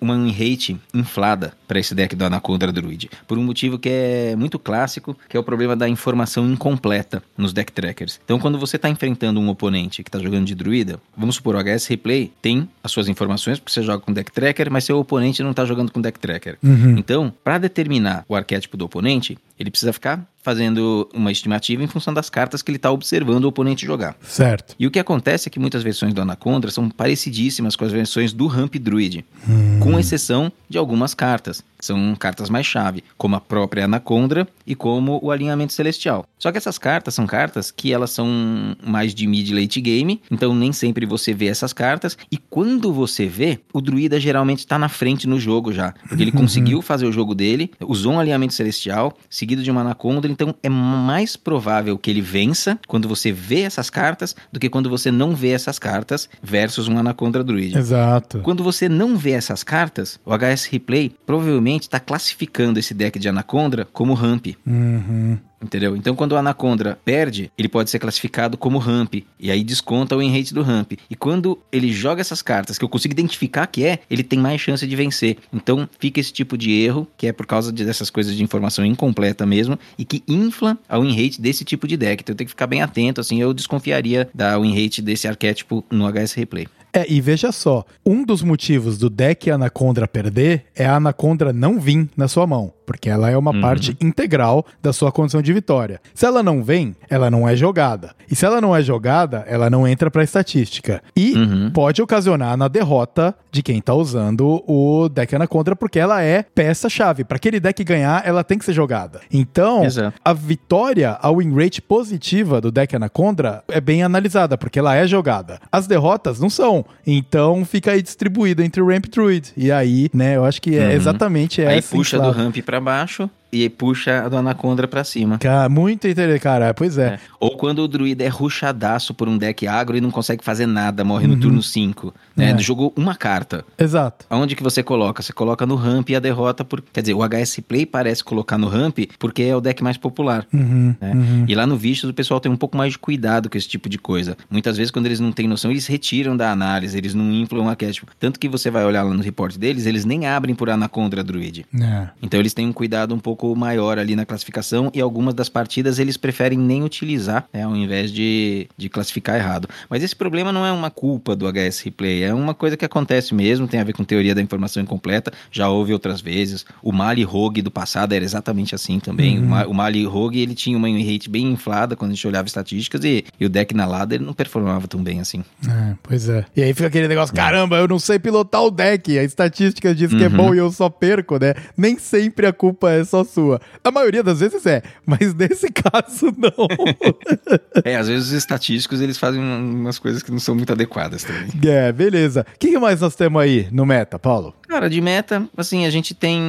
uma rate inflada para esse deck do Anaconda Druid. Por um motivo que é muito clássico, que é o problema da informação incompleta nos deck trackers. Então, quando você tá enfrentando um oponente que tá jogando de druida, vamos supor, o HS Replay tem as suas informações, porque você joga com deck tracker, mas seu oponente não tá jogando com deck tracker. Uhum. Então, para determinar o arquétipo do oponente, ele precisa ficar fazendo uma estimativa em função das cartas que ele está observando o oponente jogar. Certo. E o que acontece é que muitas versões do Anaconda são parecidíssimas com as versões do Ramp Druid, com exceção de algumas cartas, são cartas mais chave, como a própria Anaconda e como o Alinhamento Celestial. Só que essas cartas são cartas que elas são mais de mid late game, então nem sempre você vê essas cartas, e quando você vê, o druida geralmente está na frente no jogo já, porque ele conseguiu fazer o jogo dele, usou um Alinhamento Celestial, seguido de uma Anaconda, então é mais provável que ele vença quando você vê essas cartas do que quando você não vê essas cartas versus um Anaconda Druid. Exato. Quando você não vê essas cartas, o HS Replay provavelmente está classificando esse deck de Anaconda como ramp. Uhum. Entendeu? Então, quando o Anaconda perde, ele pode ser classificado como ramp. E aí desconta o win rate do ramp. E quando ele joga essas cartas, que eu consigo identificar que é, ele tem mais chance de vencer. Então, fica esse tipo de erro, que é por causa de- dessas coisas de informação incompleta mesmo, e que infla a win rate desse tipo de deck. Então, tem que ficar bem atento, assim, eu desconfiaria da win rate desse arquétipo no HS Replay. É, e veja só, um dos motivos do deck Anaconda perder é a Anaconda não vir na sua mão, porque ela é uma Uhum. parte integral da sua condição de vitória. Se ela não vem, ela não é jogada. E se ela não é jogada, ela não entra pra estatística. E Uhum. pode ocasionar na derrota de quem tá usando o deck Anaconda, porque ela é peça-chave. Pra aquele deck ganhar, ela tem que ser jogada. Então, Exato. a vitória, a win rate positiva do deck Anaconda é bem analisada, porque ela é jogada. As derrotas não são. Então fica aí distribuída entre o Ramp Druid. E aí, né, eu acho que é Uhum. exatamente Aí essa. puxa do ramp pra baixo e puxa a do Anaconda pra cima. Cara, muito interessante, cara. Pois é. É. Ou quando o druida é ruxadaço por um deck agro e não consegue fazer nada, morre no Uhum. turno 5. Né? É. Jogou uma carta. Exato. Aonde que você coloca? Você coloca no ramp e a derrota por. Quer dizer, o HS Play parece colocar no ramp porque é o deck mais popular. Uhum, né? uhum. E lá no Vicious o pessoal tem um pouco mais de cuidado com esse tipo de coisa. Muitas vezes, quando eles não têm noção, eles retiram da análise, eles não inflam o arquétipo. Tanto que você vai olhar lá no report deles, eles nem abrem por Anaconda Druid. É. Então eles têm um cuidado um pouco maior ali na classificação e algumas das partidas eles preferem nem utilizar, né, ao invés de, de classificar errado. Mas esse problema não é uma culpa do HS Replay, é uma coisa que acontece mesmo, tem a ver com teoria da informação incompleta, já houve outras vezes. O Mali Rogue do passado era exatamente assim também. Uhum. O, Ma- o Mali Rogue ele tinha uma win rate bem inflada quando a gente olhava estatísticas e, e o deck na Lada ele não performava tão bem assim. É, pois é. E aí fica aquele negócio, caramba, eu não sei pilotar o deck. A estatística diz que é Uhum. bom e eu só perco, né? Nem sempre a culpa é só sua. A maioria das vezes é, mas nesse caso não. É, às vezes os estatísticos eles fazem um- umas coisas que não são muito adequadas também. é, beleza. O que, mais nós temos aí no meta, Paulo? Cara, de meta, assim, a gente tem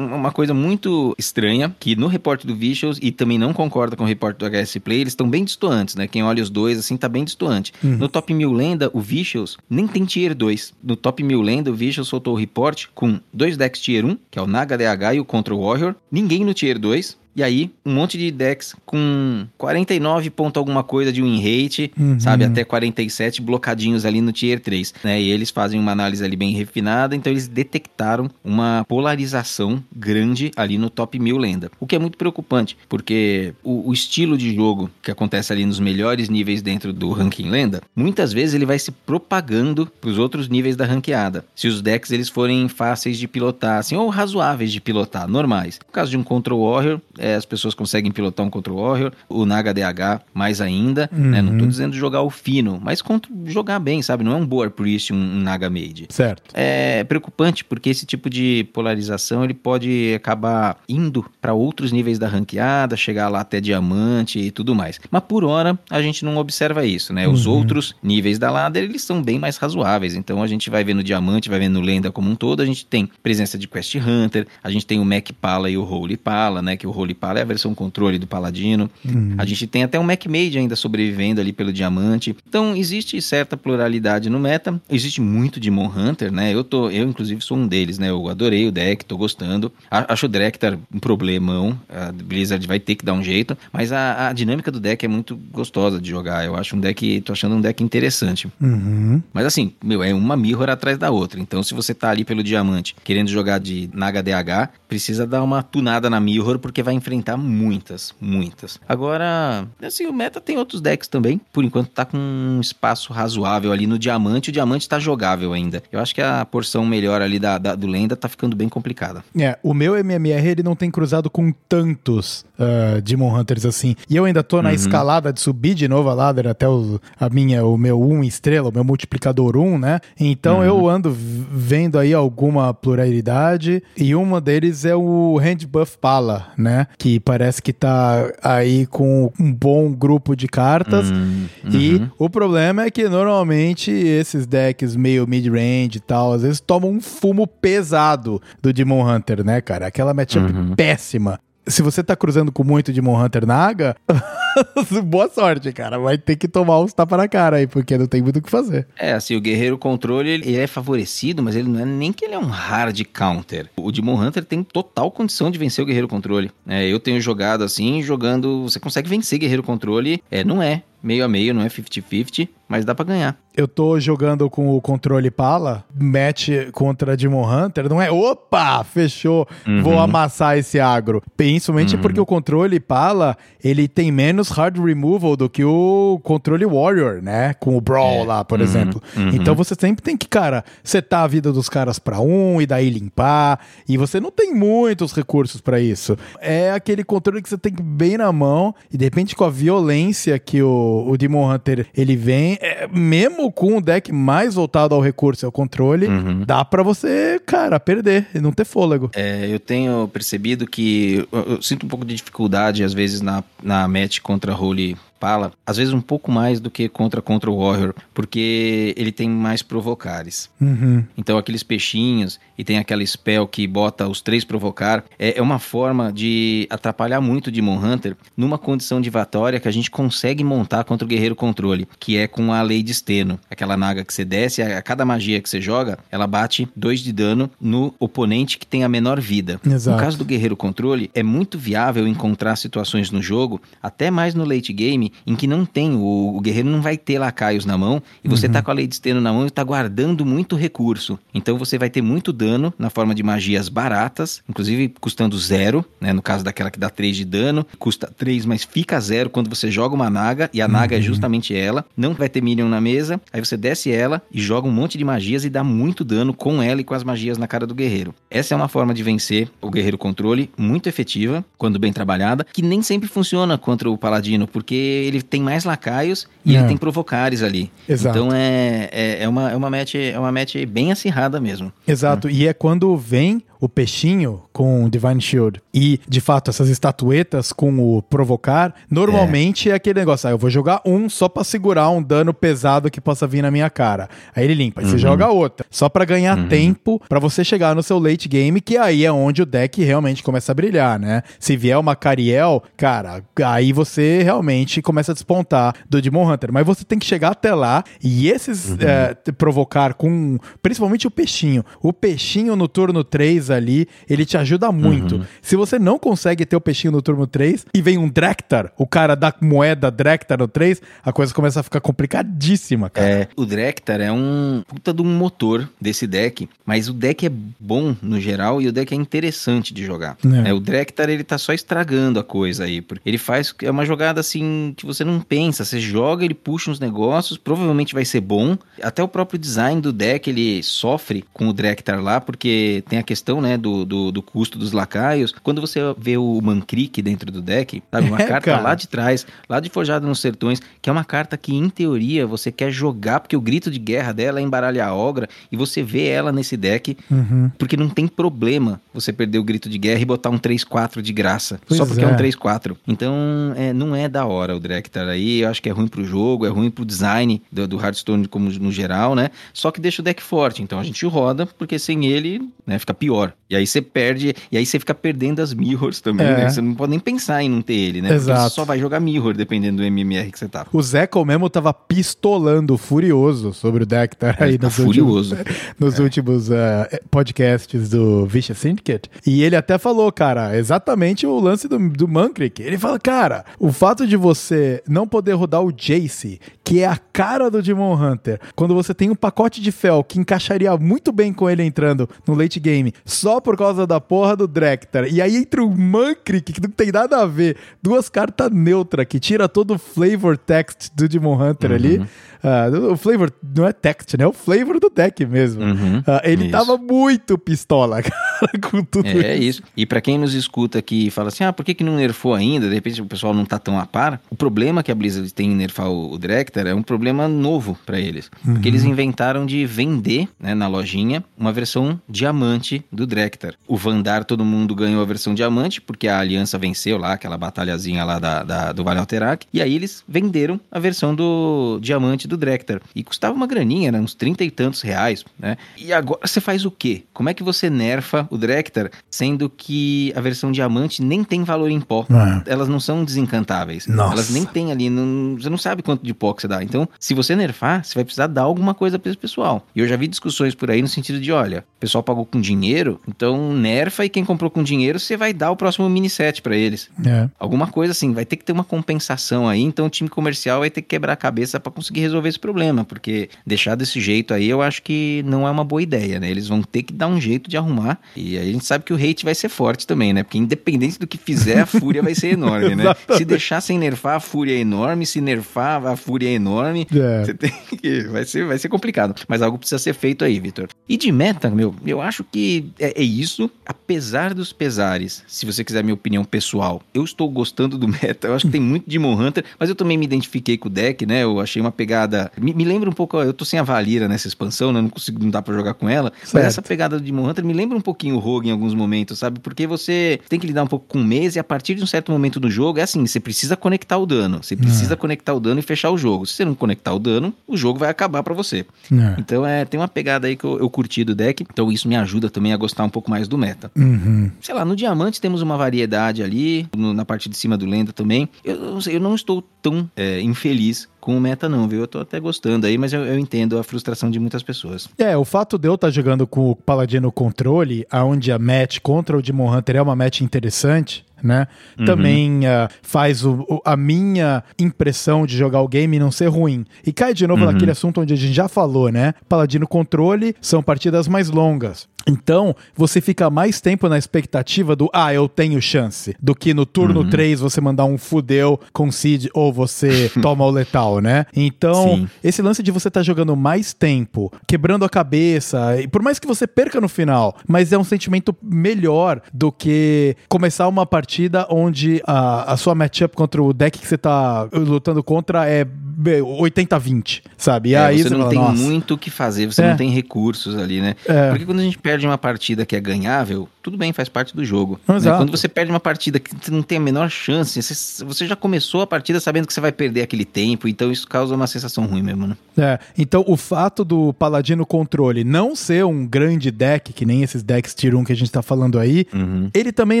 uma coisa muito estranha, que no reporte do Visuals, e também não concorda com o reporte do HS Play, eles estão bem distantes, né? Quem olha os dois, assim, tá bem distante. No Top 1000 Lenda, o Visuals nem tem Tier 2. No Top 1000 Lenda, o Visuals soltou o report com dois decks Tier 1, que é o Naga DH e o Control Warrior. Ninguém no Tier 2. E aí, um monte de decks com 49 ponto alguma coisa de win rate, Uhum. sabe? Até 47 blocadinhos ali no Tier 3, né? E eles fazem uma análise ali bem refinada, então eles detectaram uma polarização grande ali no top 1000 lenda. O que é muito preocupante, porque o, o estilo de jogo que acontece ali nos melhores níveis dentro do ranking lenda, muitas vezes ele vai se propagando para os outros níveis da ranqueada. Se os decks eles forem fáceis de pilotar, assim, ou razoáveis de pilotar, normais. No caso de um Control Warrior, é, as pessoas conseguem pilotar um Control Warrior, o Naga DH mais ainda, né? Não tô dizendo jogar o fino, mas contra- jogar bem, sabe? Não é um Boar Priest, um, um Naga Mage. Certo. É preocupante porque esse tipo de polarização ele pode acabar indo para outros níveis da ranqueada, chegar lá até diamante e tudo mais. Mas por hora a gente não observa isso, né? Os Uhum. outros níveis da ladder eles são bem mais razoáveis. Então a gente vai ver no diamante, vai ver no lenda como um todo, a gente tem presença de Quest Hunter, a gente tem o Mac Pala e o Holy Pala, né? Que o Holy Pala é a versão controle do Paladino. Uhum. A gente tem até um Mac Mage ainda sobrevivendo ali pelo diamante. Então existe certa pluralidade no meta. Existe muito Demon Hunter, né? Eu tô, eu inclusive sou um deles, né? Eu adorei o deck, tô gostando. Acho o Drektar um problemão. A Blizzard vai ter que dar um jeito, mas a, a dinâmica do deck é muito gostosa de jogar. Eu acho um deck, tô achando um deck interessante. Uhum. Mas assim, meu, é uma mirror atrás da outra. Então, se você tá ali pelo diamante querendo jogar de Naga DH, precisa dar uma tunada na mirror, porque vai enfrentar muitas, muitas. Agora, assim, o meta tem outros decks também. Por enquanto tá com um espaço razoável ali no diamante. O diamante tá jogável ainda. Eu acho que a porção melhor ali da, da- do lenda tá ficando bem complicada. É, o meu MMR ele não tem cruzado com tantos ah, Demon Hunters assim. E eu ainda tô na Uhum. escalada de subir de novo a ladder até o, a minha, o meu 1 estrela, o meu multiplicador 1, né? Então Uhum. eu ando vendo aí alguma pluralidade. E uma deles é o Hand Buff Pala, né? Que parece que tá aí com um bom grupo de cartas. Hum, E uhum. o problema é que normalmente esses decks meio mid-range e tal, às vezes tomam um fumo pesado do Demon Hunter, né, cara? Aquela matchup Uhum. péssima. Se você tá cruzando com muito Demon Hunter Naga, boa sorte, cara. Vai ter que tomar uns tapas na cara aí, porque não tem muito o que fazer. É, assim, o guerreiro controle, ele, é favorecido, mas ele não é nem que ele é um hard counter. O Demon Hunter tem total condição de vencer o guerreiro controle. É, eu tenho jogado assim, jogando... Você consegue vencer guerreiro controle, é, não é meio a meio, não é 50-50, mas dá pra ganhar. Eu tô jogando com o controle Pala, match contra Demon Hunter, não é? Opa, fechou, Uhum. vou amassar esse agro. Principalmente Uhum. porque o controle Pala, ele tem menos hard removal do que o controle Warrior, né? Com o Brawl É. lá, por Uhum. exemplo. Uhum. Então você sempre tem que, cara, setar a vida dos caras pra um e daí limpar. E você não tem muitos recursos pra isso. É aquele controle que você tem bem na mão e de repente com a violência que o, o Demon Hunter ele vem, é, mesmo com o deck mais voltado ao recurso e ao controle, Uhum. dá pra você, cara, perder e não ter fôlego. É, eu tenho percebido que eu, eu sinto um pouco de dificuldade, às vezes, na, na match contra Holy Pala, às vezes um pouco mais do que contra Control Warrior, porque ele tem mais provocares. Uhum. Então aqueles peixinhos e tem aquela spell que bota os três provocar, é, é uma forma de atrapalhar muito o Demon Hunter numa condição divatória que a gente consegue montar contra o Guerreiro Controle, que é com a Lei de Steno. Aquela naga que você desce, a, a cada magia que você joga, ela bate dois de dano no oponente que tem a menor vida. Exato. No caso do Guerreiro Controle, é muito viável encontrar situações no jogo, até mais no late game, em que não tem, o, o guerreiro não vai ter lacaios na mão, e você tá com a Lei de Steno na mão e tá guardando muito recurso. Então você vai ter muito dano na forma de magias baratas, inclusive custando zero, né? No caso daquela que dá 3 de dano, custa 3, mas fica zero quando você joga uma naga, e a naga é justamente ela. Não vai ter minion na mesa, aí você desce ela e joga um monte de magias e dá muito dano com ela e com as magias na cara do guerreiro. Essa é uma forma de vencer o guerreiro controle, muito efetiva, quando bem trabalhada, que nem sempre funciona contra o paladino, porque ele tem mais lacaios e É. ele tem provocares ali. Exato. Então é, é, é uma, é, uma match, é uma match bem acirrada mesmo. Exato, e é quando vem o peixinho com o Divine Shield e, de fato, essas estatuetas com o provocar, normalmente é, aquele negócio, ah, eu vou jogar um só pra segurar um dano pesado que possa vir na minha cara. Aí ele limpa, aí você joga outra, só pra ganhar tempo pra você chegar no seu late game, que aí é onde o deck realmente começa a brilhar, né? Se vier uma Cariel, cara, aí você realmente começa a despontar do Demon Hunter, mas você tem que chegar até lá e esses é, te provocar com, principalmente o peixinho. O peixinho no turno 3 ali, ele te ajuda muito. Se você não consegue ter o peixinho no turno 3 e vem um Drektar, o cara da moeda Drektar no 3, a coisa começa a ficar complicadíssima, cara. É, o Drektar é um puta de um motor desse deck, mas o deck é bom no geral e o deck é interessante de jogar. É. É, o Drektar ele tá só estragando a coisa aí, porque ele faz é uma jogada assim que você não pensa, você joga, ele puxa uns negócios, provavelmente vai ser bom. Até o próprio design do deck ele sofre com o Drektar lá, porque tem a questão, né, do, do, do custo dos lacaios. Quando você vê o Mankrik dentro do deck, sabe, uma É, carta cara. lá de trás, lá de Forjado nos Sertões, que é uma carta que, em teoria, você quer jogar, porque o grito de guerra dela é embaralhar a Ogra, e você vê ela nesse deck, Uhum. porque não tem problema você perder o grito de guerra e botar um 3-4 de graça, Pois só porque é, é. um 3-4. Então, é, não é da hora o Drektar aí, eu acho que é ruim pro jogo, é ruim pro design do, do Hearthstone como no geral, né? Só que deixa o deck forte, então a gente roda, porque sem ele, né, fica pior. E aí você perde, e aí você fica perdendo as mirrors também, É. né? Você não pode nem pensar em não ter ele, né? Porque Exato. você só vai jogar mirror dependendo do MMR que você tá. O Zeco mesmo tava pistolando, furioso sobre o Drektar aí Ele tá nos furioso. últimos, nos últimos eh, podcasts do Vicious Syndicate. E ele até falou, cara, exatamente o lance do, do Mankrik. Ele fala, cara, o fato de você não poder rodar o Jace, que é a cara do Demon Hunter, quando você tem um pacote de Fel que encaixaria muito bem com ele entrando no late game, só por causa da porra do Drektar, e aí entra o Mankrik, que não tem nada a ver, duas cartas neutras, que tira todo o flavor text do Demon Hunter ali. Ah, o flavor não é text, né? É o flavor do deck mesmo. Uhum, Ah, ele isso. tava muito pistola, cara, com tudo É, é isso. E pra quem nos escuta aqui e fala assim, ah, por que, que não nerfou ainda? De repente o pessoal não tá tão a par. O problema que a Blizzard tem em nerfar o, o Drektar é um problema novo pra eles. Porque eles inventaram de vender, né, na lojinha, uma versão diamante do Drektar. O Vandar, todo mundo ganhou a versão diamante, porque a Aliança venceu lá, aquela batalhazinha lá da, da- do Vale Alterac. E aí eles venderam a versão do diamante do Drektar. E custava uma graninha, era uns 30 e tantos reais, né? E agora você faz o quê? Como é que você nerfa o Drektar, sendo que a versão diamante nem tem valor em pó? Ah. Elas não são desencantáveis. Nossa. Elas nem tem ali, não- você não sabe quanto de pó que você dá. Então, se você nerfar, você vai precisar dar alguma coisa para esse pessoal. E eu já vi discussões por aí no sentido de, olha, o pessoal pagou com dinheiro, então nerfa e quem comprou com dinheiro, você vai dar o próximo mini set para eles. É. Alguma coisa assim, vai ter que ter uma compensação aí, então o time comercial vai ter que quebrar a cabeça para conseguir resolver esse problema, porque deixar desse jeito aí eu acho que não é uma boa ideia, né? Eles vão ter que dar um jeito de arrumar, e aí a gente sabe que o hate vai ser forte também, né? Porque independente do que fizer, a fúria vai ser enorme, né? Se deixar sem nerfar, a fúria é enorme, se nerfar, a fúria é enorme. É. Você tem que. Vai ser, vai ser complicado. Mas algo precisa ser feito aí, Vitor. E de meta, meu, eu acho que é, é isso, apesar dos pesares. Se você quiser minha opinião pessoal, eu estou gostando do meta. Eu acho que tem muito Demon Hunter, mas eu também me identifiquei com o deck, né? Eu achei uma pegada. Me, me lembra um pouco. Eu tô sem a Valira nessa expansão, né? Não consigo, não dá pra jogar com ela. Certo. Mas essa pegada do Demon Hunter me lembra um pouquinho o Rogue em alguns momentos, sabe? Porque você tem que lidar um pouco com o mês e a partir de um certo momento do jogo, é assim, você precisa conectar o dano. Você precisa conectar o dano e fechar o jogo. Se você não conectar o dano, o jogo vai acabar pra você. É. Então é, tem uma pegada aí que eu, eu curti do deck, então isso me ajuda também a gostar um pouco mais do meta. Uhum. Sei lá, no diamante temos uma variedade ali, no- na parte de cima do lenda também. Eu, eu não sei, eu não estou tão é, infeliz com o meta não, viu? Eu tô até gostando aí, mas eu, eu entendo a frustração de muitas pessoas. É, o fato de eu estar jogando com o Paladino Controle, aonde a match contra o Demon Hunter é uma match interessante, né? Também ah, faz o- o- a minha impressão de jogar o game não ser ruim. E cai de novo naquele assunto onde a gente já falou, né? Paladino Controle são partidas mais longas. Então, você fica mais tempo na expectativa do ah, eu tenho chance, do que no turno 3 você mandar um fudeu, concede ou você toma o letal, né? Então, Sim. esse lance de você estar jogando mais tempo, quebrando a cabeça, e por mais que você perca no final, mas é um sentimento melhor do que começar uma partida onde a, a sua matchup contra o deck que você tá lutando contra é 80-20, sabe? E É, aí você não fala, tem "Nossa". muito o que fazer, você É. não tem recursos ali, né? É. Porque quando a gente perde uma partida que é ganhável, tudo bem, faz parte do jogo. né? Quando você perde uma partida que você não tem a menor chance, você, já começou a partida sabendo que você vai perder aquele tempo, então isso causa uma sensação ruim mesmo, né? É, então o fato do Paladino Controle não ser um grande deck, que nem esses decks Tier 1 que a gente tá falando aí, Uhum. ele também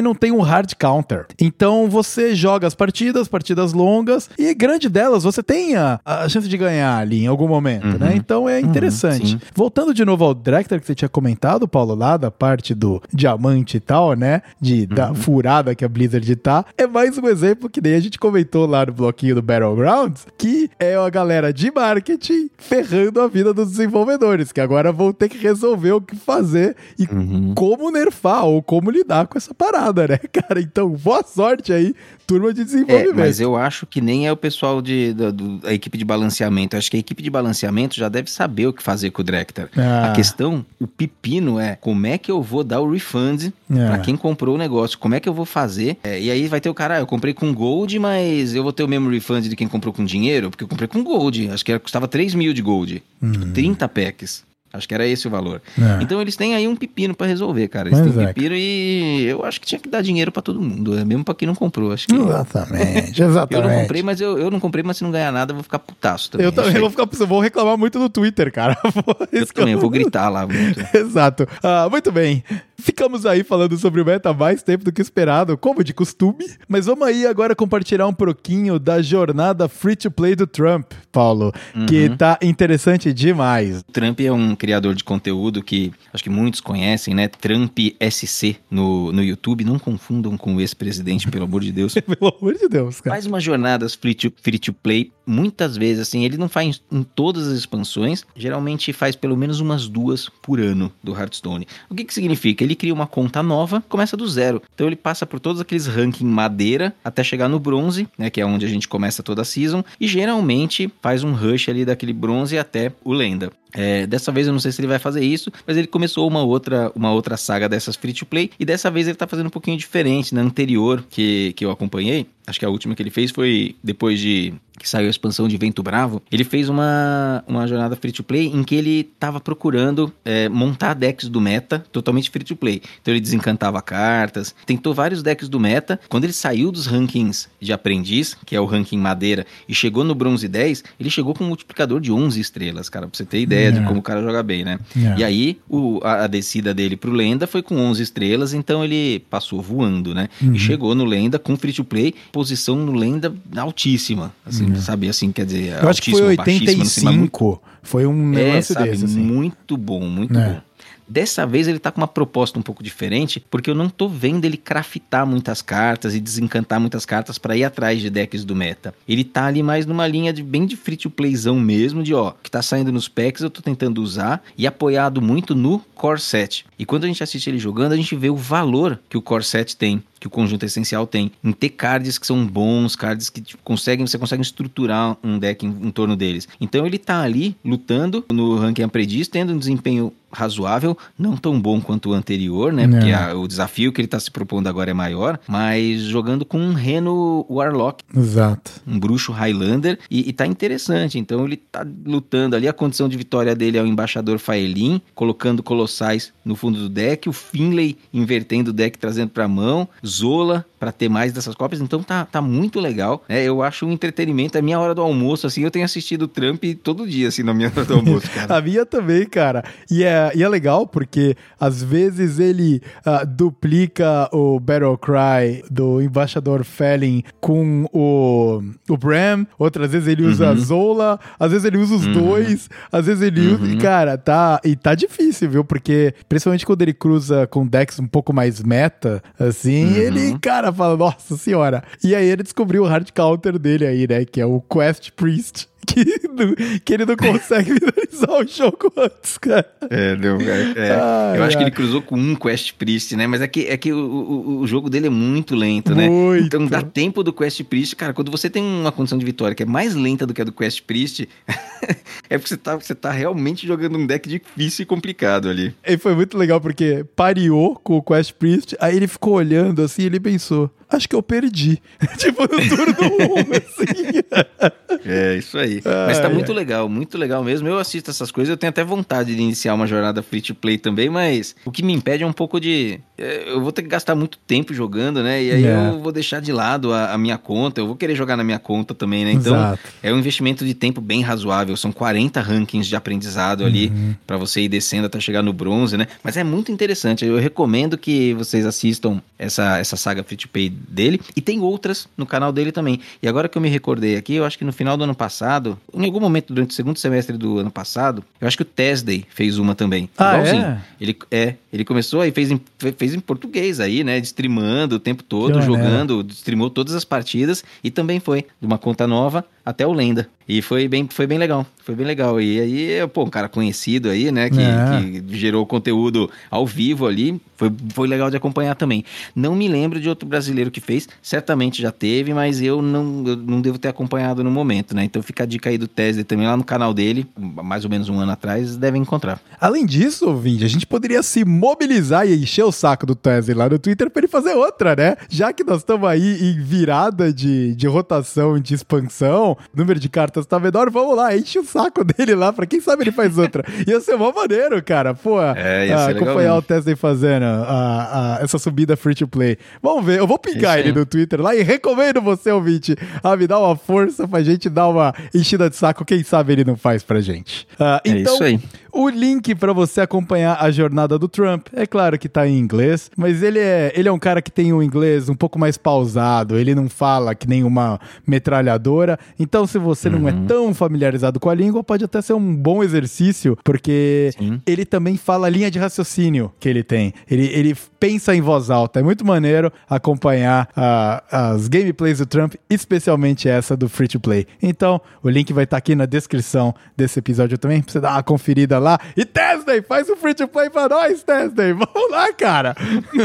não tem um hard counter. Então você joga as partidas, partidas longas, e grande delas você tem a, a chance de ganhar ali em algum momento, Uhum. né? Então é interessante. sim. Voltando de novo ao Director que você tinha comentado, Paulo, lá da parte do diamante e tal, né? De, Uhum. Da furada que a Blizzard tá. É mais um exemplo que nem a gente comentou lá no bloquinho do Battlegrounds, que é a galera de marketing ferrando a vida dos desenvolvedores, que agora vão ter que resolver o que fazer e Uhum. como nerfar ou como lidar com essa parada, né, cara? Então, boa sorte aí, turma de É, desenvolvimento. mas eu acho que nem é o pessoal de, da do- a equipe de balanceamento. Eu acho que a equipe de balanceamento já deve saber o que fazer com o Director. Ah. A questão, o pepino é como é que eu vou dar o refund É. pra quem comprou o negócio? Como é que eu vou fazer? É, e aí vai ter o cara, ah, eu comprei com gold, mas eu vou ter o mesmo refund de quem comprou com dinheiro? Porque eu comprei com gold. Acho que era, custava 3 mil de gold. Tipo, 30 packs. Acho que era esse o valor. É. Então eles têm aí um pepino pra resolver, cara. Eles Pois têm é. um pepino e eu acho que tinha que dar dinheiro pra todo mundo, é mesmo pra quem não comprou. Acho que Exatamente, eu exatamente. não comprei, mas eu, eu não comprei, mas se não ganhar nada, eu vou ficar putaço também. Eu também vou ficar, eu vou reclamar muito no Twitter, cara. Eu que também, eu vou gritar lá muito. Exato. Ah, muito bem. Ficamos aí falando sobre o meta mais tempo do que esperado, como de costume. Mas vamos aí agora compartilhar um pouquinho da jornada free to play do Trump, Paulo, que Uhum. tá interessante demais. O Trump é um criador de conteúdo que acho que muitos conhecem, né? Trump SC no, no YouTube. Não confundam com o ex-presidente, pelo amor de Deus. Pelo amor de Deus, cara. Faz umas jornadas free to, free to play, muitas vezes, assim, ele não faz em todas as expansões, geralmente faz pelo menos umas duas por ano do Hearthstone. O que que significa? Ele cria uma conta nova, começa do zero. Então ele passa por todos aqueles ranking madeira até chegar no bronze, né, que é onde a gente começa toda a season, e geralmente faz um rush ali daquele bronze até o lenda. É, dessa vez eu não sei se ele vai fazer isso, mas ele começou uma outra, uma outra saga dessas free to play e dessa vez ele tá fazendo um pouquinho diferente. Na anterior que, que eu acompanhei, acho que a última que ele fez foi depois de que saiu a expansão de Vento Bravo. Ele fez uma, uma jornada free to play em que ele tava procurando é, montar decks do meta totalmente free to play. Então ele desencantava cartas, tentou vários decks do meta. Quando ele saiu dos rankings de aprendiz, que é o ranking madeira, e chegou no bronze 10, ele chegou com um multiplicador de 11 estrelas, cara, pra você ter ideia É. de como o cara joga bem, né? É. E aí, o- a, a descida dele pro Lenda foi com 11 estrelas, então ele passou voando, né? Uhum. E chegou no Lenda com free to play, posição no Lenda altíssima. Assim, sabe? Assim, quer dizer, Uhum. Eu acho que foi altíssima, baixíssima, não sei, mas muito 85. Foi um é, negócio sabe, desse, assim. muito bom, muito É. bom. Dessa vez ele tá com uma proposta um pouco diferente, porque eu não tô vendo ele craftar muitas cartas e desencantar muitas cartas para ir atrás de decks do meta. Ele tá ali mais numa linha de bem de free to playzão mesmo, de ó, que tá saindo nos packs, eu tô tentando usar e apoiado muito no core set. E quando a gente assiste ele jogando, a gente vê o valor que o core set tem que o conjunto essencial tem, em ter cards que são bons, cards que tipo, conseguem, você consegue estruturar um deck em, em, torno deles. Então ele tá ali lutando no ranking aprendiz, tendo um desempenho razoável, não tão bom quanto o anterior, né? Porque a, o desafio que ele tá se propondo agora é maior, mas jogando com um Reno Warlock. Exato. Um bruxo Highlander, e, e tá interessante. Então ele tá lutando ali, a condição de vitória dele é o embaixador Faelin, colocando colossais no fundo do deck, o Finlay invertendo o deck, trazendo pra mão, Zola para ter mais dessas cópias, então tá, tá muito legal. né? eu acho um entretenimento, é minha hora do almoço, assim, eu tenho assistido o Trump todo dia, assim, na minha hora do almoço, a minha também, cara. E é, e é legal porque às vezes ele uh, duplica o Battle Cry do embaixador Felling com o, o Bram, outras vezes ele usa uhum. a Zola, às vezes ele usa os uhum. dois, às vezes ele usa. Uhum. cara, tá. E tá difícil, viu? Porque, principalmente quando ele cruza com decks um pouco mais meta, assim, uhum. ele, cara, fala, nossa senhora. E aí ele descobriu o hard counter dele aí, né? Que é o Quest Priest que, que ele não consegue finalizar o jogo antes, cara. É, deu, é, é. Ai, eu acho que ele cruzou com um Quest Priest, né? Mas é que, é que o, o, o jogo dele é muito lento, né? Muito. Então dá tempo do Quest Priest. Cara, quando você tem uma condição de vitória que é mais lenta do que a do Quest Priest, é porque você tá, você tá realmente jogando um deck difícil e complicado ali. E foi muito legal porque pareou com o Quest Priest, aí ele ficou olhando assim e ele pensou acho que eu perdi. tipo, no turno 1, assim. É, isso aí. Ah, mas tá é. muito legal, muito legal mesmo. Eu assisto essas coisas, eu tenho até vontade de iniciar uma jornada free to play também, mas o que me impede é um pouco de. É, eu vou ter que gastar muito tempo jogando, né? E aí é. eu vou deixar de lado a, a, minha conta, eu vou querer jogar na minha conta também, né? Então, Exato. é um investimento de tempo bem razoável. São 40 rankings de aprendizado ali uhum. para você ir descendo até chegar no bronze, né? Mas é muito interessante. Eu recomendo que vocês assistam essa, essa saga free to play dele e tem outras no canal dele também. E agora que eu me recordei aqui, eu acho que no final do ano passado, em algum momento durante o segundo semestre do ano passado, eu acho que o Tesday fez uma também. Ah, igualzinho. É? Ele é, ele começou aí fez em, fez em português aí, né, streamando o tempo todo, jogando, streamou todas as partidas e também foi de uma conta nova até o Lenda. E foi bem, foi bem legal. Foi bem legal. E aí, pô, um cara conhecido aí, né? Que, é. que gerou conteúdo ao vivo ali. Foi, foi legal de acompanhar também. Não me lembro de outro brasileiro que fez. Certamente já teve, mas eu não, eu não devo ter acompanhado no momento, né? Então fica a dica aí do Tesla também lá no canal dele, mais ou menos um ano atrás, devem encontrar. Além disso, ouvinte, a gente poderia se mobilizar e encher o saco do Tesla lá no Twitter para ele fazer outra, né? Já que nós estamos aí em virada de, de rotação, de expansão, número de cartas tá menor, vamos lá, enche o saco dele lá, pra quem sabe ele faz outra. Ia ser mó maneiro, cara. Pô, é, ia ser acompanhar o Tesla fazendo a, a, essa subida free to play. Vamos ver, eu vou pingar ele no Twitter lá e recomendo você, ouvinte, a me dar uma força pra gente dar uma enchida de saco. Quem sabe ele não faz pra gente. Uh, então, é isso aí. O link para você acompanhar a jornada do Trump, é claro que tá em inglês, mas ele é, ele é um cara que tem um inglês um pouco mais pausado, ele não fala que nem uma metralhadora. Então, se você uhum. não é uhum. tão familiarizado com a língua, pode até ser um bom exercício, porque Sim. ele também fala a linha de raciocínio que ele tem. Ele, ele pensa em voz alta. É muito maneiro acompanhar uh, as gameplays do Trump, especialmente essa do Free to Play. Então, o link vai estar tá aqui na descrição desse episódio também, pra você dar uma conferida lá. E Tesday, faz o free to play pra nós, Tesday. Vamos lá, cara.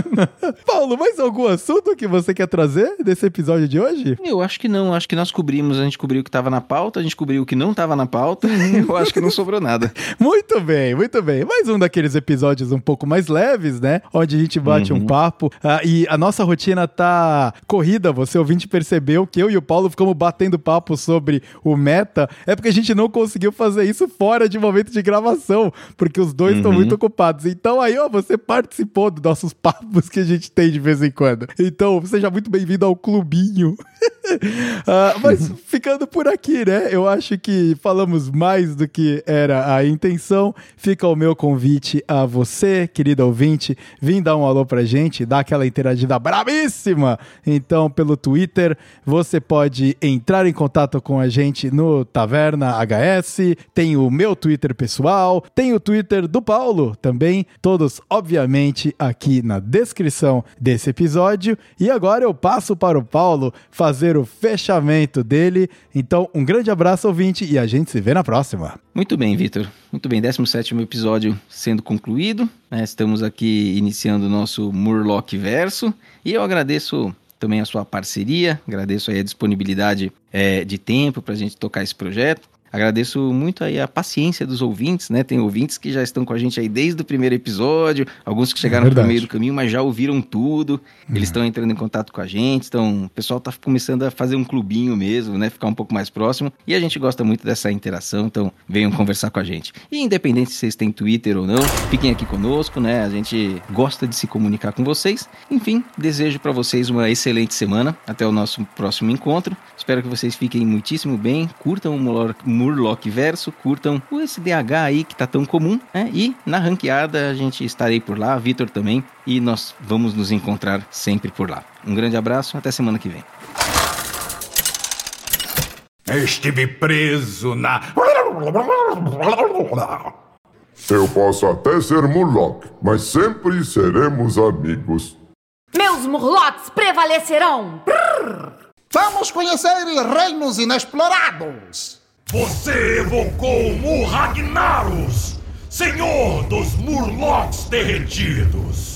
Paulo, mais algum assunto que você quer trazer desse episódio de hoje? Eu acho que não. Acho que nós cobrimos. A gente cobriu o que estava na pauta, a gente cobriu o que não estava na pauta. Eu acho que não sobrou nada. muito bem, muito bem. Mais um daqueles episódios um pouco mais leves, né? Onde a gente bate uhum. um papo. Uh, e a nossa rotina tá corrida. Você ouvinte percebeu que eu e o Paulo ficamos batendo papo sobre o meta. É porque a gente não conseguiu fazer isso fora de momento de gravação gravação, porque os dois estão uhum. muito ocupados. Então aí, ó, você participou dos nossos papos que a gente tem de vez em quando. Então, seja muito bem-vindo ao clubinho. Uh, mas fica ficando por aqui, né? Eu acho que falamos mais do que era a intenção. Fica o meu convite a você, querido ouvinte, vim dar um alô pra gente, dar aquela interagida brabíssima. Então, pelo Twitter, você pode entrar em contato com a gente no Taverna HS, tem o meu Twitter pessoal, tem o Twitter do Paulo também, todos obviamente aqui na descrição desse episódio. E agora eu passo para o Paulo fazer o fechamento dele. Então, um grande abraço, ouvinte, e a gente se vê na próxima. Muito bem, Vitor. Muito bem, 17 episódio sendo concluído. Né? Estamos aqui iniciando o nosso Murloc Verso. E eu agradeço também a sua parceria, agradeço aí a disponibilidade é, de tempo para a gente tocar esse projeto. Agradeço muito aí a paciência dos ouvintes, né? Tem ouvintes que já estão com a gente aí desde o primeiro episódio, alguns que chegaram é no meio do caminho, mas já ouviram tudo. Eles estão uhum. entrando em contato com a gente, então o pessoal tá começando a fazer um clubinho mesmo, né? Ficar um pouco mais próximo. E a gente gosta muito dessa interação, então venham conversar com a gente. E independente se vocês têm Twitter ou não, fiquem aqui conosco, né? A gente gosta de se comunicar com vocês. Enfim, desejo para vocês uma excelente semana. Até o nosso próximo encontro. Espero que vocês fiquem muitíssimo bem, curtam o Murloc Verso, curtam o SDH aí que tá tão comum, né? E na ranqueada a gente estarei por lá, Vitor também, e nós vamos nos encontrar sempre por lá. Um grande abraço, até semana que vem. Estive preso na. Eu posso até ser Murloc, mas sempre seremos amigos. Meus Murlocs prevalecerão! Brrr. Vamos conhecer reinos inexplorados. Você evocou Murragnaros, senhor dos Murlocs derretidos.